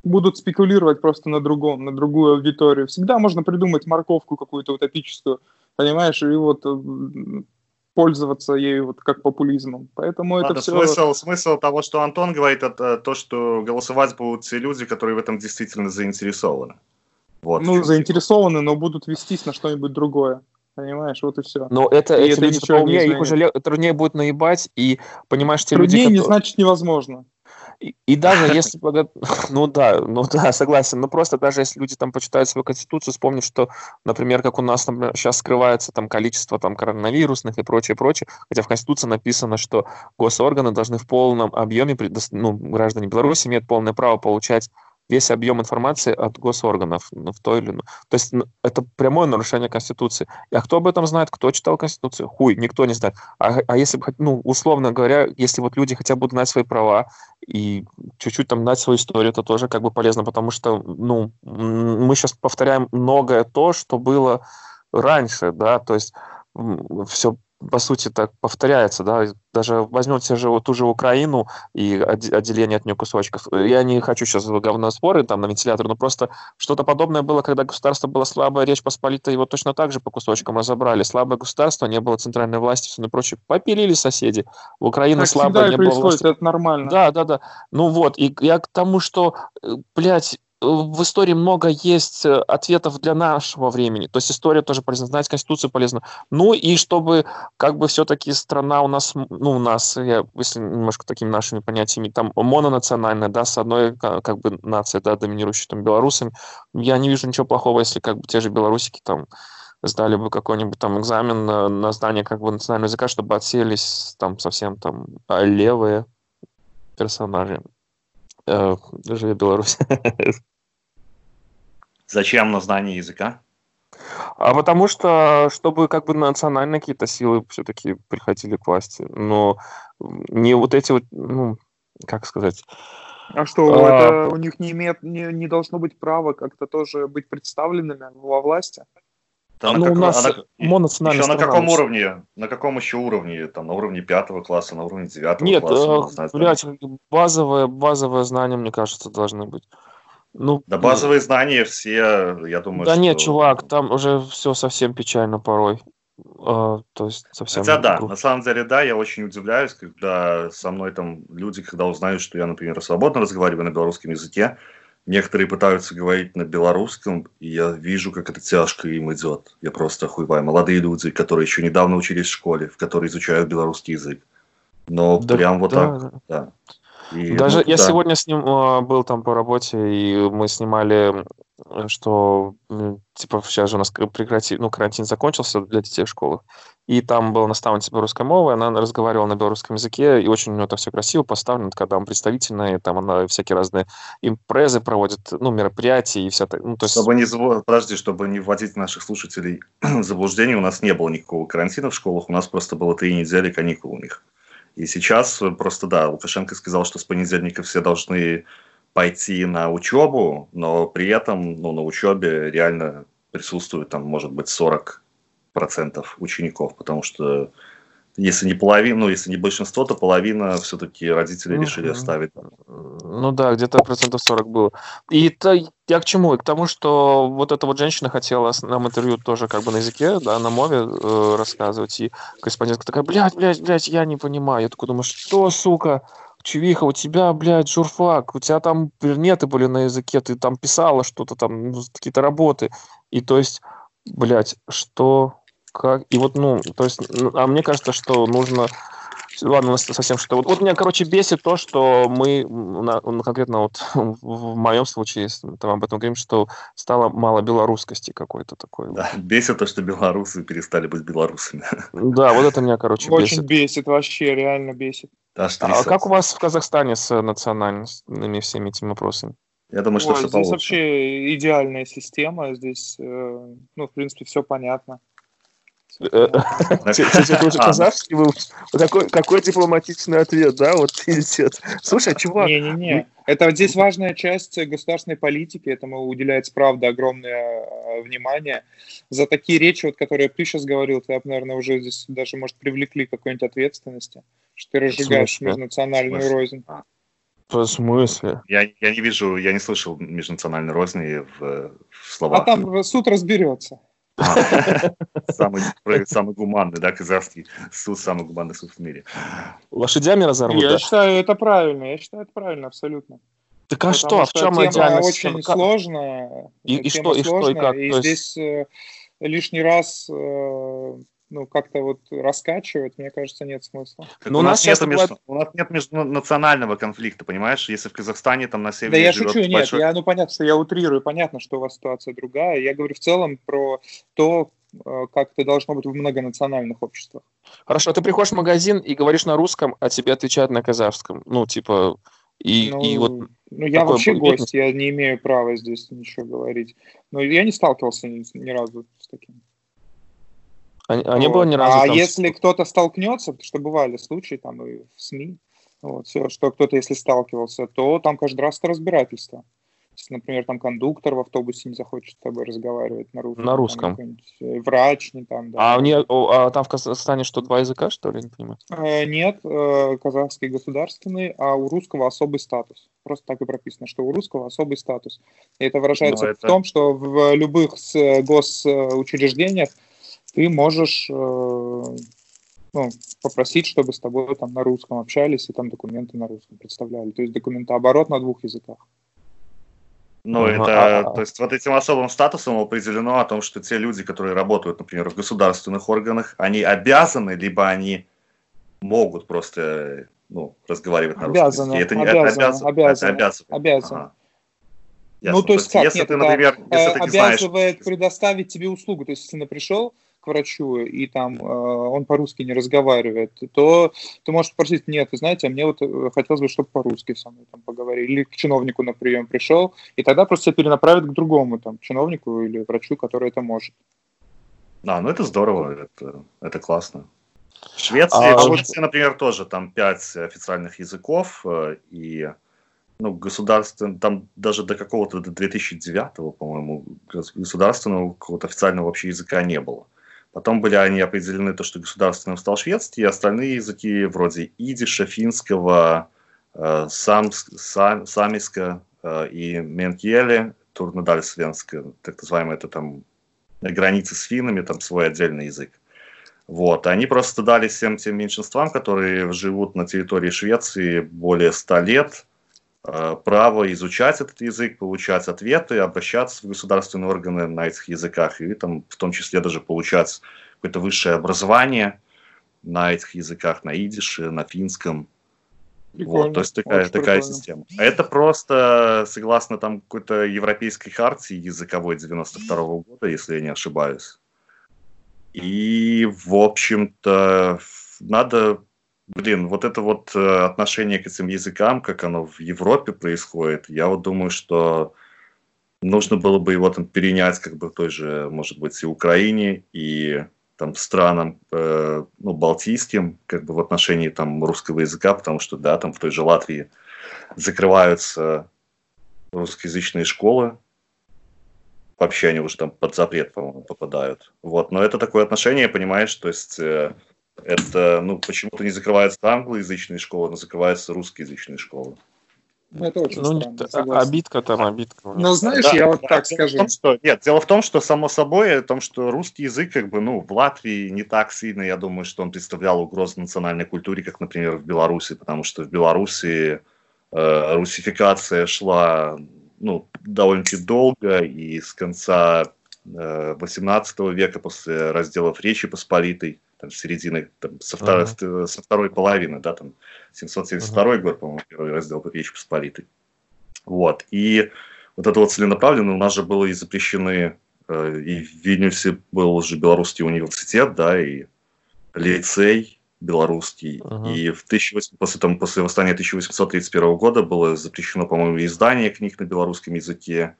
Будут спекулировать просто на другом, на другую аудиторию. Всегда можно придумать морковку какую-то утопическую, понимаешь, и вот м, пользоваться ею вот как популизмом. Поэтому это Ладно, все... смысл, смысл того, что Антон говорит, это то, что голосовать будут те люди, которые в этом действительно заинтересованы. Вот. Ну, заинтересованы, но будут вестись на что-нибудь другое. Понимаешь, вот и все. Но это И эти это люди ничего не поумнее, их уже труднее будет наебать, и понимаешь, те Труднее люди, не которые... значит невозможно. И, и даже если... Ну да, ну да, согласен. Но просто даже если люди там почитают свою конституцию, вспомнят, что, например, как у нас например, сейчас скрывается там количество там коронавирусных и прочее, прочее, хотя в конституции написано, что госорганы должны в полном объеме, ну, граждане Беларуси имеют полное право получать весь объем информации от госорганов ну, в той или иной. То есть ну, это прямое нарушение Конституции. А кто об этом знает? Кто читал Конституцию? Хуй, никто не знает. А, а если ну, условно говоря, если вот люди хотя бы знать свои права и чуть-чуть там знать свою историю, это тоже как бы полезно, потому что, ну, мы сейчас повторяем многое то, что было раньше, да, то есть все по сути так повторяется, да, даже возьмем те же, ту же Украину и отде- отделение от нее кусочков. Я не хочу сейчас говно споры там на вентилятор, но просто что-то подобное было, когда государство было слабое, Речь Посполита его точно так же по кусочкам разобрали. Слабое государство, не было центральной власти, все и прочее. Попилили соседи. В Украине Так и не было власти. это нормально. Да, да, да. Ну вот, и я к тому, что, э, блядь, в истории много есть э, ответов для нашего времени. То есть история тоже полезна, знать Конституцию полезно. Ну и чтобы как бы все-таки страна у нас, ну у нас, я, если немножко такими нашими понятиями, там мононациональная, да, с одной ка- как бы нацией, да, доминирующей там белорусами, я не вижу ничего плохого, если как бы те же белорусики там сдали бы какой-нибудь там экзамен на, на знание как бы национального языка, чтобы отселись там совсем там левые персонажи. Э, Живи Беларусь. Зачем на знание языка? А потому что, чтобы как бы национальные какие-то силы все-таки приходили к власти. Но не вот эти вот, ну, как сказать, А что, А, это у них не имеет, не, не должно быть права как-то тоже быть представленными во власти? Да, ну, у нас а монациональная еще на каком уровне? На каком еще уровне? Там, на уровне пятого класса, на уровне девятого Нет, класса? Нет, блядь, базовые, базовые знания, мне кажется, должны быть. Ну, да базовые знания все, я думаю, Да что... нет, чувак, там уже все совсем печально порой. А, то есть совсем Хотя да, на самом деле да, я очень удивляюсь, когда со мной там люди, когда узнают, что я, например, свободно разговариваю на белорусском языке, некоторые пытаются говорить на белорусском, и я вижу, как это тяжко им идет. Я просто охуеваю. Молодые люди, которые еще недавно учились в школе, в которой изучают белорусский язык. Но да, прям вот да, так, да. И, Даже ну, я да. сегодня с ним э, был там по работе, и мы снимали, что типа сейчас же у нас прекрати, ну, карантин закончился для детей в школах, и там была наставница белорусской мовы, она разговаривала на белорусском языке, и очень у нее это все красиво поставлено, когда там представительные, там она всякие разные импрезы проводит, ну, мероприятия и вся... Ну, то есть... Чтобы не, подожди, чтобы не вводить наших слушателей в заблуждение, у нас не было никакого карантина в школах, у нас просто было три недели каникул у них. И сейчас просто, да, Лукашенко сказал, что с понедельника все должны пойти на учебу, но при этом ну, на учебе реально присутствует, там, может быть, 40% учеников, потому что если не половина, ну, если не большинство, то половина все-таки родители ну, решили оставить. Ну да, где-то процентов 40 было. И это я к чему? К тому, что вот эта вот женщина хотела нам интервью тоже как бы на языке, да, на мове э, рассказывать, и корреспондентка такая, блядь, блядь, блядь, я не понимаю. Я такой думаю, что, сука, Чувиха, у тебя, блядь, журфак, у тебя там предметы были на языке, ты там писала что-то там, ну, какие-то работы. И то есть, блядь, что как... И вот, ну, то есть, ну, а мне кажется, что нужно... Ладно, у нас совсем что-то... Вот, вот меня, короче, бесит то, что мы, на, конкретно вот в моем случае, если мы там об этом говорим, что стало мало белорусскости какой-то такой. Да, бесит то, что белорусы перестали быть белорусами. Да, вот это меня, короче, Очень бесит. бесит, вообще реально бесит. А как у вас в Казахстане с национальными всеми этими вопросами? Я думаю, что Ой, все здесь получше. вообще идеальная система, здесь, э, ну, в принципе, все понятно. Э, уже казахский был? Какой дипломатичный ответ, да? Вот пиздец. Слушай, чувак... Не-не-не. Это вот здесь важная часть государственной политики, этому уделяется, правда, огромное э, внимание. За такие речи, вот, которые ты сейчас говорил, ты, наверное, уже здесь даже, может, привлекли какой-нибудь ответственности, что ты разжигаешь межнациональную рознь. В смысле? Я, я не вижу, я не слышал межнациональной розни в, в словах. А там суд разберется. Самый, самый гуманный, да, казахский суд, самый гуманный суд в мире. Лошадями разорвут, Я считаю, это правильно, я считаю, это правильно, абсолютно. Так а что, а в чем идеальная очень сложная. И, и что, и что, и как? И здесь э, лишний раз э, ну, как-то вот раскачивать, мне кажется, нет смысла. Но ну, у, нас нет между, бывает... у нас нет межнационального конфликта, понимаешь? Если в Казахстане там на севере Да я шучу, нет, большой... я, ну понятно, что я утрирую, понятно, что у вас ситуация другая. Я говорю в целом про то, э, как это должно быть в многонациональных обществах. Хорошо, ты приходишь в магазин и говоришь на русском, а тебе отвечают на казахском. Ну, типа, и, ну, и вот... Ну, я вообще гость, я не имею права здесь ничего говорить. Но я не сталкивался ни, ни разу с таким. А, а не было ни разу? А там... если кто-то столкнется, потому что бывали случаи там и в СМИ, вот, все, что кто-то, если сталкивался, то там каждый раз это разбирательство. Если, например, там кондуктор в автобусе не захочет с тобой разговаривать на русском. На русском. Э, врач не там, да. А, не, а там в Казахстане что, два языка, что ли, не понимаю? Э, нет, э, казахский государственный, а у русского особый статус. Просто так и прописано, что у русского особый статус. И это выражается это... в том, что в любых госучреждениях ты можешь э, ну, попросить, чтобы с тобой там на русском общались и там документы на русском представляли. То есть документооборот на двух языках. Ну, это, то есть вот этим особым статусом определено о том, что те люди, которые работают, например, в государственных органах, они обязаны, либо они могут просто ну, разговаривать на русском языке. Это, обязаны, это обязаны, это обязаны. Ага. Ну, то есть, как, если нет, ты, например, если ты не обязывает знаешь... предоставить тебе услугу. То есть, если ты пришел, к врачу, и там э, он по-русски не разговаривает, то ты можешь спросить, нет, вы знаете, а мне вот э, хотелось бы, чтобы по-русски со мной там поговорили, или к чиновнику на прием пришел, и тогда просто тебя перенаправят к другому там чиновнику или врачу, который это может. Да, ну это здорово, это, это классно. В Швеции, а, в Швеции, например, тоже там пять официальных языков, э, и ну, государствен, там даже до какого-то, до 2009, по-моему, государственного какого-то официального вообще языка не было. Потом были они определены, то, что государственным стал шведский, и остальные языки вроде идиша, финского, э, сам, сам, самиска э, и менкеле, турнодальсвенска, так называемое, это там границы с финнами, там свой отдельный язык. Вот. Они просто дали всем тем меньшинствам, которые живут на территории Швеции более ста лет, право изучать этот язык, получать ответы, обращаться в государственные органы на этих языках и там, в том числе даже получать какое-то высшее образование на этих языках, на идише, на финском. Вот, то есть такая, такая система. Это просто согласно там какой-то европейской хартии языковой 92 -го года, если я не ошибаюсь. И, в общем-то, надо, блин, вот это вот э, отношение к этим языкам, как оно в Европе происходит, я вот думаю, что нужно было бы его там перенять как бы той же, может быть, и Украине, и там странам, э, ну, балтийским, как бы в отношении там русского языка, потому что, да, там в той же Латвии закрываются русскоязычные школы, вообще они уже там под запрет, по-моему, попадают. Вот, но это такое отношение, понимаешь, то есть э, это, ну, почему-то не закрываются англоязычные школы, но закрываются русскоязычные школы. Ну, это очень ну, странно, согласен. обидка там, обидка. Ну, знаешь, да, я вот да, так скажу. Том, что, нет, дело в том, что, само собой, о том, что русский язык, как бы, ну, в Латвии не так сильно, я думаю, что он представлял угрозу национальной культуре, как, например, в Беларуси, потому что в Беларуси э, русификация шла ну, довольно-таки долго, и с конца э, 18 века, после разделов Речи Посполитой, там, середины, там, со, второй, uh-huh. со второй половины, да, там, 772 uh-huh. год, по-моему, первый раздел Речи Посполитой. Вот, и вот это вот целенаправленно у нас же было и запрещены, э, и в Вильнюсе был уже Белорусский университет, да, и лицей, белорусский. Uh-huh. И в 1800, после, там, после восстания 1831 года было запрещено, по-моему, издание книг на белорусском языке.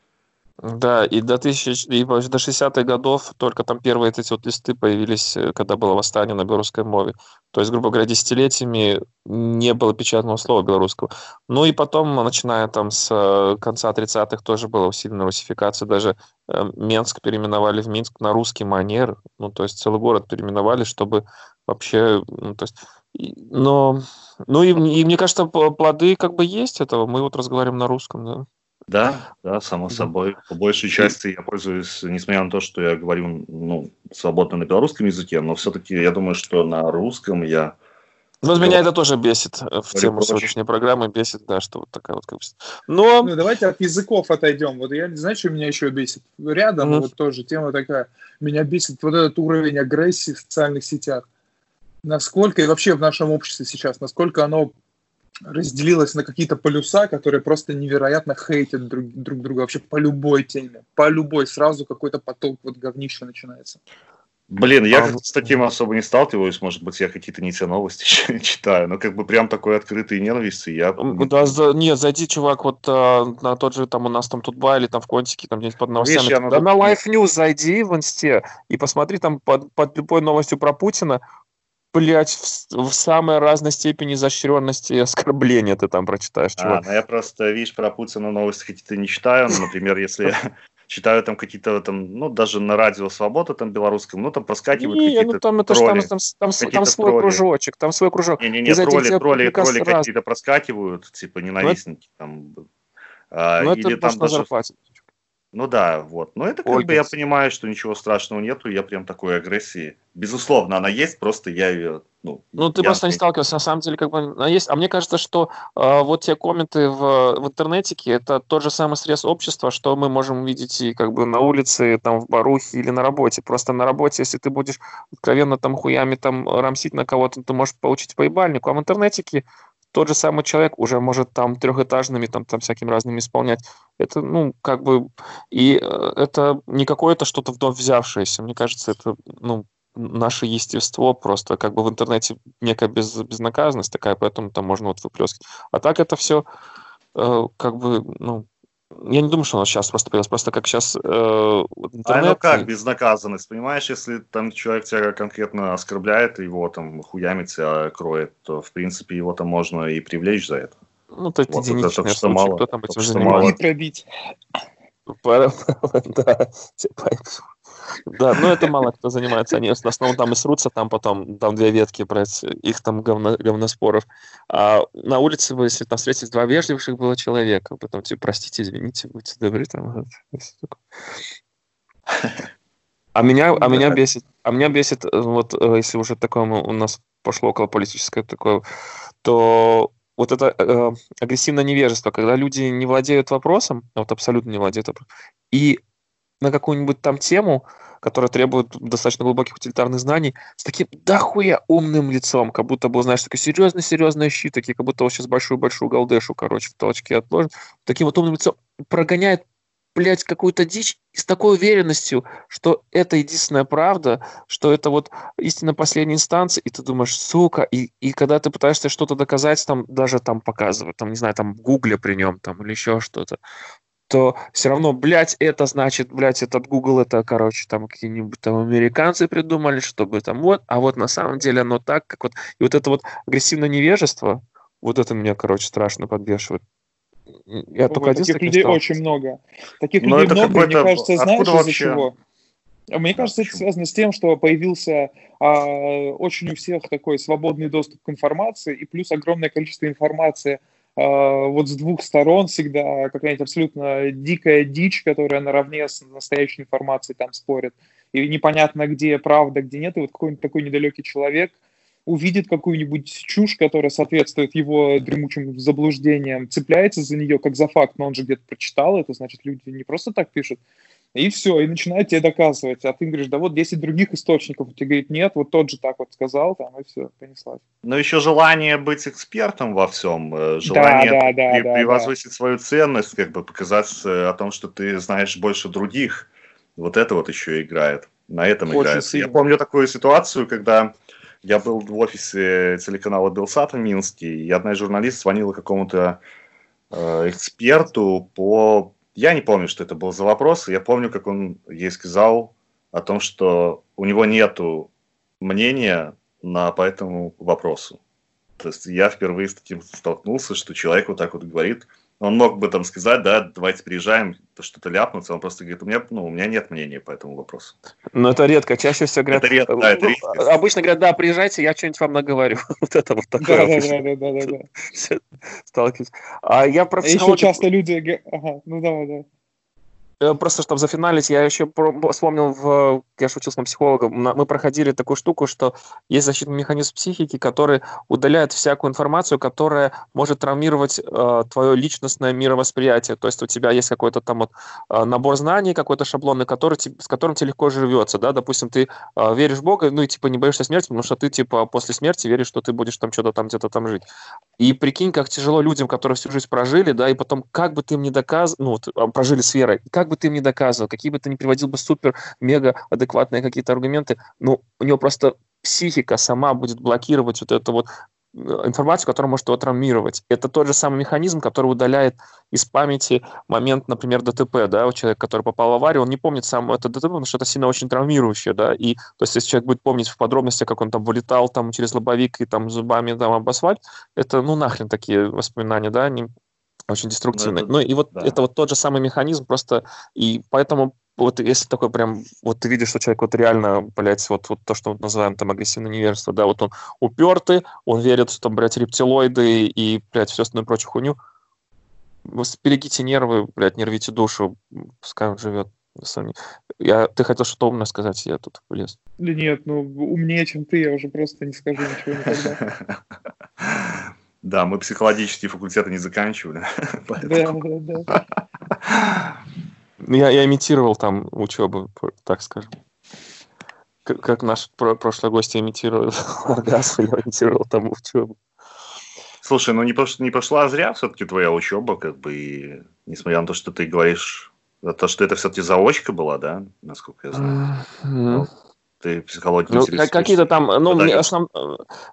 Да, и до, тысяч, и до 60-х годов только там первые эти вот листы появились, э, когда было восстание на белорусской мове. То есть, грубо говоря, десятилетиями не было печатного слова белорусского. Ну и потом, начиная там с э, конца 30-х, тоже была усиленная русификация. Даже э, Менск переименовали в Минск на русский манер. Ну, то есть целый город переименовали, чтобы вообще... Ну, то есть, но, ну и, и мне кажется, плоды как бы есть этого. Мы вот разговариваем на русском, да. Да, да, само собой. По большей части я пользуюсь, несмотря на то, что я говорю ну, свободно на белорусском языке, но все-таки я думаю, что на русском я... Ну, меня это тоже бесит э, в тему сегодняшней программы, бесит, да, что вот такая вот как. Но... Ну, давайте от языков отойдем. Вот я, знаешь, что меня еще бесит? Рядом mm-hmm. вот тоже тема такая. Меня бесит вот этот уровень агрессии в социальных сетях. Насколько, и вообще в нашем обществе сейчас, насколько оно разделилась на какие-то полюса, которые просто невероятно хейтят друг, друг друга вообще по любой теме. По любой. Сразу какой-то поток вот говнища начинается. Блин, я а, с таким особо не сталкиваюсь, может быть, я какие-то не те новости читаю, но как бы прям такой открытой ненависти я... Да, за, не, зайди, чувак, вот а, на тот же, там у нас там тут или там в Контике, там где-нибудь под новостями. Видишь, да, на Life News зайди в инсте и посмотри там под, под любой новостью про Путина, блядь, в, в самой разной степени изощренности и оскорбления ты там прочитаешь, а, чувак. А, ну я просто, видишь, про Путина новости какие-то не читаю. Ну, например, если читаю там какие-то там, ну, даже на радио Свобода там белорусском, ну, там проскакивают не, какие-то ну, там, это тролли. Там, там, там, там свой тролли. кружочек, там свой кружок. Не-не-не, тролли, тролли, тролли какие-то проскакивают, типа ненавистники ну, там. А, ну, или это там даже... Зарплате. Ну да, вот. Но это как Ольга. бы я понимаю, что ничего страшного нету, я прям такой агрессии. Безусловно, она есть, просто я ее, ну... Ну, ты я... просто не сталкивался, на самом деле, как бы она есть. А мне кажется, что э, вот те комменты в, в интернетике, это тот же самый срез общества, что мы можем увидеть и как бы на улице, там, в барухе или на работе. Просто на работе, если ты будешь откровенно там хуями там рамсить на кого-то, ты можешь получить поебальнику. А в интернетике тот же самый человек уже может там трехэтажными, там, там всяким разными исполнять. Это, ну, как бы, и э, это не какое-то что-то вновь взявшееся. Мне кажется, это, ну, наше естество просто как бы в интернете некая без, безнаказанность такая, поэтому там можно вот выплескивать. А так это все э, как бы, ну, я не думаю, что нас сейчас просто появилось, просто как сейчас э, интернет... А ну как безнаказанность, понимаешь, если там человек тебя конкретно оскорбляет, его там хуями тебя кроет, то в принципе его там можно и привлечь за это. Ну, то это Вот это единичные только что случаи, мало. кто там этим занимается. мало. И пробить. Да, типа, да, но это мало кто занимается. Они в основном там и срутся, там потом там две ветки брать, их там говно, говноспоров. А на улице, вы, если там встретились два вежливых было человека, потом типа, простите, извините, будьте добры, там. А меня, а меня Да. бесит, а меня бесит, э, вот э, если уже такое у нас пошло около политическое такое, то вот это э, агрессивное невежество, когда люди не владеют вопросом, вот абсолютно не владеют вопросом, и на какую-нибудь там тему, которая требует достаточно глубоких утилитарных знаний, с таким дохуя умным лицом, как будто бы, знаешь, такой серьезный-серьезный щит, такие, как будто вот сейчас большую-большую галдешу, короче, в толчке отложит, таким вот умным лицом прогоняет, блядь, какую-то дичь с такой уверенностью, что это единственная правда, что это вот истина последней инстанции, и ты думаешь, сука, и, и когда ты пытаешься что-то доказать, там даже там показывают, там, не знаю, там в гугле при нем, там, или еще что-то, то все равно, блядь, это значит, блядь, этот Google, это, короче, там какие-нибудь там американцы придумали, чтобы там вот, а вот на самом деле оно так, как вот, и вот это вот агрессивное невежество, вот это меня, короче, страшно подбешивает. Я только Ой, один с таких людей сталкивался. очень много. Таких Но людей это много, мне кажется, знаешь, из-за чего? А Мне кажется, это связано с тем, что появился а, очень у всех такой свободный доступ к информации, и плюс огромное количество информации а, вот с двух сторон всегда какая-нибудь абсолютно дикая дичь, которая наравне с настоящей информацией там спорит. И непонятно, где правда, где нет. И вот какой-нибудь такой недалекий человек увидит какую-нибудь чушь, которая соответствует его дремучим заблуждениям, цепляется за нее как за факт, но он же где-то прочитал это, значит, люди не просто так пишут. И все, и начинают тебе доказывать. А ты говоришь, да вот 10 других источников. Тебе говорит, нет, вот тот же так вот сказал, там, и все, понеслась. Но еще желание быть экспертом во всем, э, желание да, да, при- да, превозвысить свою ценность, как бы показать э, о том, что ты знаешь больше других. Вот это вот еще играет. На этом Очень играет. сильно. Я помню такую ситуацию, когда я был в офисе телеканала Белсат в Минске, и одна из журналистов звонила какому-то э, эксперту по... Я не помню, что это был за вопрос. Я помню, как он ей сказал о том, что у него нету мнения на, по этому вопросу. То есть я впервые с таким столкнулся, что человек вот так вот говорит. Он мог бы там сказать, да, давайте приезжаем, то что-то ляпнуться. Он просто говорит, у меня, ну, у меня нет мнения по этому вопросу. Но это редко. Чаще всего говорят... Это редко, да, это ну, редко. Обычно говорят, да, приезжайте, я что-нибудь вам наговорю. Вот это вот такое Да, да, обычно да, да, да, да, да. сталкиваюсь. А я про А еще психологию... часто люди... Ага, ну давай, давай. Э, Просто чтобы зафиналить, я еще вспомнил, в, я же учился на психолога, мы проходили такую штуку, что есть защитный механизм психики, который удаляет всякую информацию, которая может травмировать э, твое личностное мировосприятие. То есть у тебя есть какой-то там вот э, набор знаний, какой-то шаблонный, который, с которым тебе легко живется, да, допустим, ты э, веришь в Бога, ну и типа не боишься смерти, потому что ты типа после смерти веришь, что ты будешь там что-то там где-то там жить. И прикинь, как тяжело людям, которые всю жизнь прожили, да, и потом, как бы ты им не доказывал, ну, вот, а, прожили с верой, как бы ты им не доказывал, какие бы ты ни приводил бы супер, мега адекватные какие-то аргументы, ну, у него просто психика сама будет блокировать вот эту вот э, информацию, которая может его травмировать. Это тот же самый механизм, который удаляет из памяти момент, например, ДТП, да, у человека, который попал в аварию, он не помнит сам это ДТП, потому что это сильно очень травмирующее, да, и то есть если человек будет помнить в подробностях, как он там вылетал там через лобовик и там зубами там об асфальт, это, ну, нахрен такие воспоминания, да, они очень деструктивные. это- Ну, и вот да. это вот тот же самый механизм, просто, и поэтому вот если такой прям, вот ты видишь, что человек вот реально, блядь, вот, вот то, что мы называем там агрессивное невежество, да, вот он упертый, он верит, что там, блядь, рептилоиды и, блядь, всю остальную прочую хуйню, вы берегите нервы, блядь, не рвите душу, пускай он живет. Я, ты хотел что-то умное сказать, я тут влез. Да нет, ну умнее, чем ты, я уже просто не скажу ничего никогда. Да, мы психологические факультеты не заканчивали. Да, поэтому- да, да. Ну, Я, я имитировал там учебу, так скажем. Как наш про- прошлый гость имитировал оргазм, я имитировал там учебу. Слушай, ну не, пош- не пошла зря все-таки твоя учеба, как бы, и, несмотря на то, что ты говоришь, то, что это все-таки заочка была, да, насколько я знаю. М. Ты психологией Ну, как- какие-то там, ну, мне основ...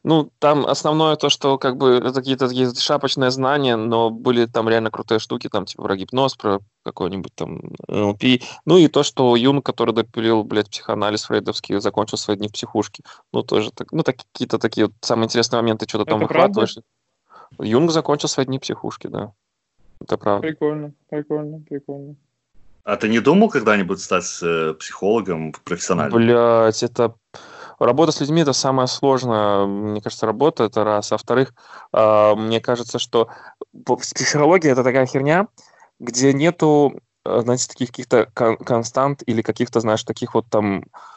ну, там основное то, что как бы это какие-то такие шапочные знания, но были там реально крутые штуки, там типа про гипноз, про какой-нибудь там НЛП. Ну и то, что Юн, который допилил, блядь, психоанализ фрейдовский, закончил свои дни в психушке. Ну, тоже так, ну, так, какие-то такие вот самые интересные моменты, что-то там правда? выхватываешь. Юнг закончил свои дни психушки, да. Это правда. Прикольно, прикольно, прикольно. А ты не думал когда-нибудь стать э, психологом профессиональным? Блять, это Работа с людьми это самое сложное, мне кажется, работа это раз. А во-вторых, э, мне кажется, что психология это такая херня, где нету, э, знаете, таких каких-то кон- констант или каких-то, знаешь, таких вот там а,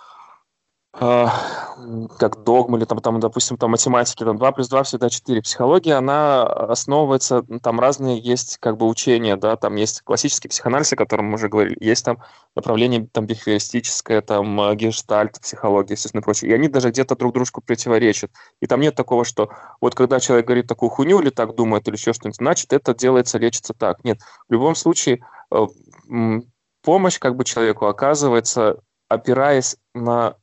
как догмы или там, там, допустим, там математики, там 2 плюс 2 всегда 4. Психология, она основывается, там разные есть как бы учения, да, там есть классический психоанализ, о котором мы уже говорили, есть там направление там бихевиористическое, там э, гештальт, психология, естественно, и прочее. И они даже где-то друг дружку противоречат. И там нет такого, что вот когда человек говорит такую хуйню или так думает, или еще что-нибудь, значит, это делается, лечится так. Нет, в любом случае э, помощь как бы человеку оказывается, опираясь на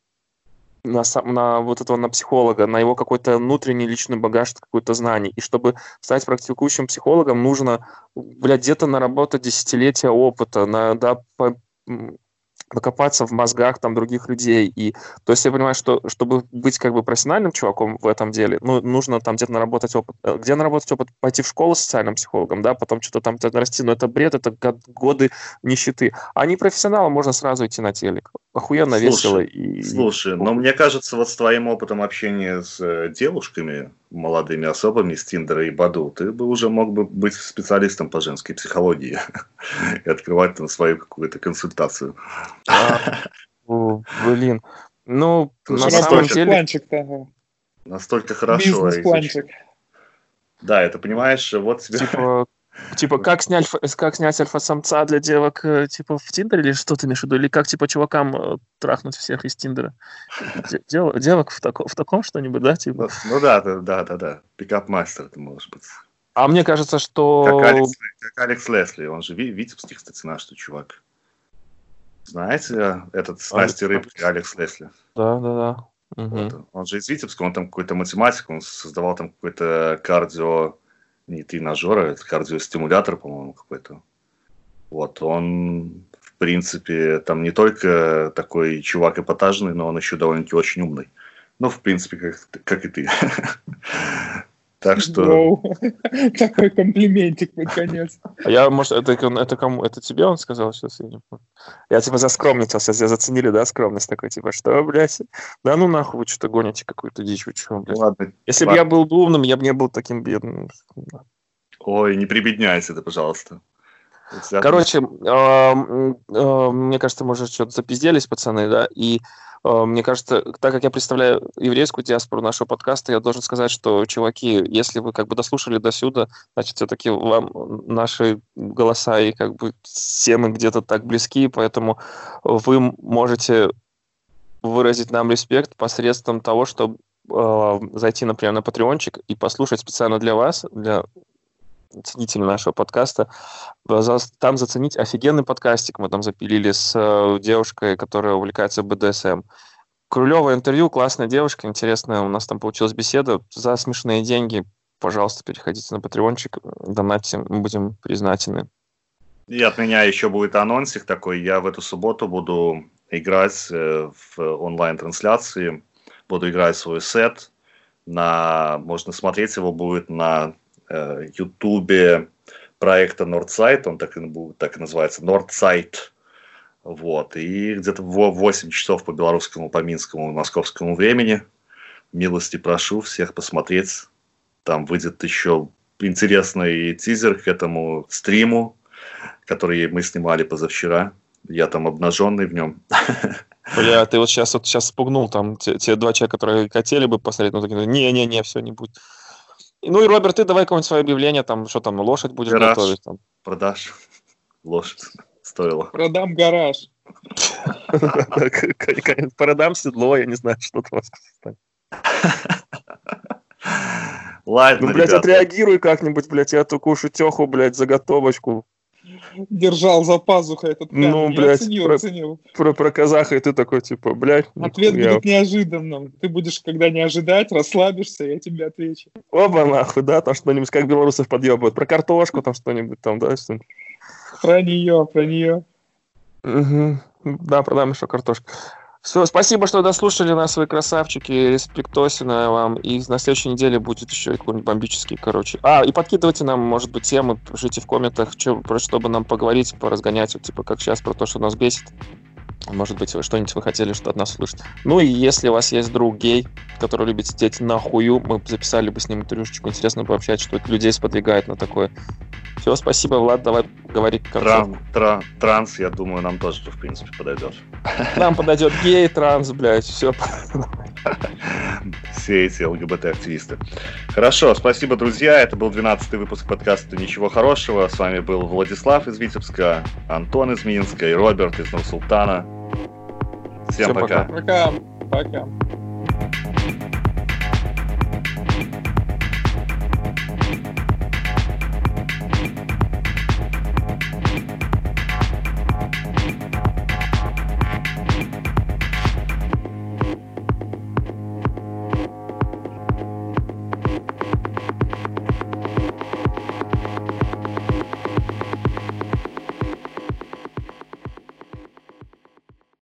на, сам, на вот этого на психолога, на его какой-то внутренний личный багаж, какой-то знаний. И чтобы стать практикующим психологом, нужно, блядь, где-то наработать десятилетия опыта, на, да, по, покопаться в мозгах там других людей. И, то есть я понимаю, что чтобы быть как бы профессиональным чуваком в этом деле, ну, нужно там где-то наработать опыт. Э, где наработать опыт? Пойти в школу с социальным психологом, да, потом что-то там расти. Но это бред, это годы нищеты. А не профессионалом можно сразу идти на телек. Охуенно слушай, весело. И... Слушай, но мне кажется, вот с твоим опытом общения с э, девушками, молодыми особами из Тиндера и Баду, ты бы уже мог бы быть специалистом по женской психологии и открывать там свою какую-то консультацию. А, блин, ну, на самом деле... Настолько хорошо. Бизнес-планчик. Да, это понимаешь, вот тебе... Типа, Типа, как снять, как снять альфа-самца для девок, э, типа, в Тиндере, или что ты имеешь в виду? Или как, типа, чувакам э, трахнуть всех из Тиндера? Дев, девок в, тако, в таком что-нибудь, да, типа? Ну, ну да, да, да, да, да. Пикап-мастер ты можешь быть. А мне кажется, что... Как Алекс, как Алекс Лесли, он же витебский, кстати, наш что чувак. Знаете, этот с Настей Рыбкой, Алекс Лесли? Да, да, да. Угу. Вот. Он же из Витебска, он там какой-то математик, он создавал там какой-то кардио не тренажер, а это кардиостимулятор, по-моему, какой-то. Вот, он, в принципе, там не только такой чувак эпатажный, но он еще довольно-таки очень умный. Ну, в принципе, как, как и ты. Так что... Такой комплиментик под конец. А я, может, это, это кому? Это тебе он сказал сейчас? Я, не помню. я типа заскромничался, я заценили, да, скромность такой, типа, что, блядь? Да ну нахуй, вы что-то гоните какую-то дичь, вы что, блядь? Ладно, Если бы я был умным, я бы не был таким бедным. Ой, не прибедняйся ты, пожалуйста. Короче, мне кажется, мы уже что-то запизделись, пацаны, да, и мне кажется, так как я представляю еврейскую диаспору нашего подкаста, я должен сказать, что, чуваки, если вы как бы дослушали до сюда, значит, все-таки вам наши голоса и как бы темы где-то так близки, поэтому вы можете выразить нам респект посредством того, чтобы э, зайти, например, на Патреончик и послушать специально для вас, для ценителей нашего подкаста, там заценить офигенный подкастик. Мы там запилили с э, девушкой, которая увлекается БДСМ. Крулева интервью, классная девушка, интересная. У нас там получилась беседа за смешные деньги. Пожалуйста, переходите на Патреончик, донатьте, мы будем признательны. И от меня еще будет анонсик такой. Я в эту субботу буду играть э, в онлайн-трансляции. Буду играть свой сет. На, можно смотреть его будет на Ютубе проекта Northside, он так и, так и называется, Northside. Вот. И где-то в 8 часов по белорусскому, по минскому и московскому времени. Милости прошу всех посмотреть. Там выйдет еще интересный тизер к этому стриму, который мы снимали позавчера. Я там обнаженный в нем. Бля, ты вот сейчас вот сейчас спугнул там те, те два человека, которые хотели бы посмотреть, но такие, не-не-не, все, не будет. Ну и, Роберт, ты давай какое-нибудь свое объявление, там, что там, лошадь будешь гараж. готовить? Там. Продашь лошадь. Стоило. Продам гараж. Продам седло, я не знаю, что там. Ладно, Ну, блядь, отреагируй как-нибудь, блядь, я такую шутеху, блядь, заготовочку держал за пазухой этот прям. Ну, блядь, оценил, про, оценил. Про, про казаха, и ты такой, типа, блядь. Ответ я... будет неожиданным. Ты будешь, когда не ожидать, расслабишься, я тебе отвечу. Оба, нахуй, да, там что-нибудь, как белорусов подъебывают. Про картошку там что-нибудь там, да? Что про нее, про нее. Угу. Да, продам еще картошку. Все, спасибо, что дослушали нас, вы красавчики. Респектосина вам. И на следующей неделе будет еще какой-нибудь бомбический, короче. А, и подкидывайте нам, может быть, темы, пишите в комментах, что, про чтобы нам поговорить, поразгонять, вот, типа, как сейчас, про то, что нас бесит. Может быть, вы что-нибудь вы хотели что от нас услышать. Ну и если у вас есть друг гей, который любит сидеть на хую, мы записали бы с ним интервьюшечку, интересно пообщать, что это людей сподвигает на такое. Все, спасибо, Влад, давай говори тран, тран, Транс, я думаю, нам тоже, в принципе, подойдет. Нам подойдет гей, транс, блядь, все. Все эти ЛГБТ-активисты. Хорошо, спасибо, друзья. Это был 12-й выпуск подкаста «Ничего хорошего». С вами был Владислав из Витебска, Антон из Минска и Роберт из Нур-Султана. Всем, Всем пока. Пока. Пока. пока.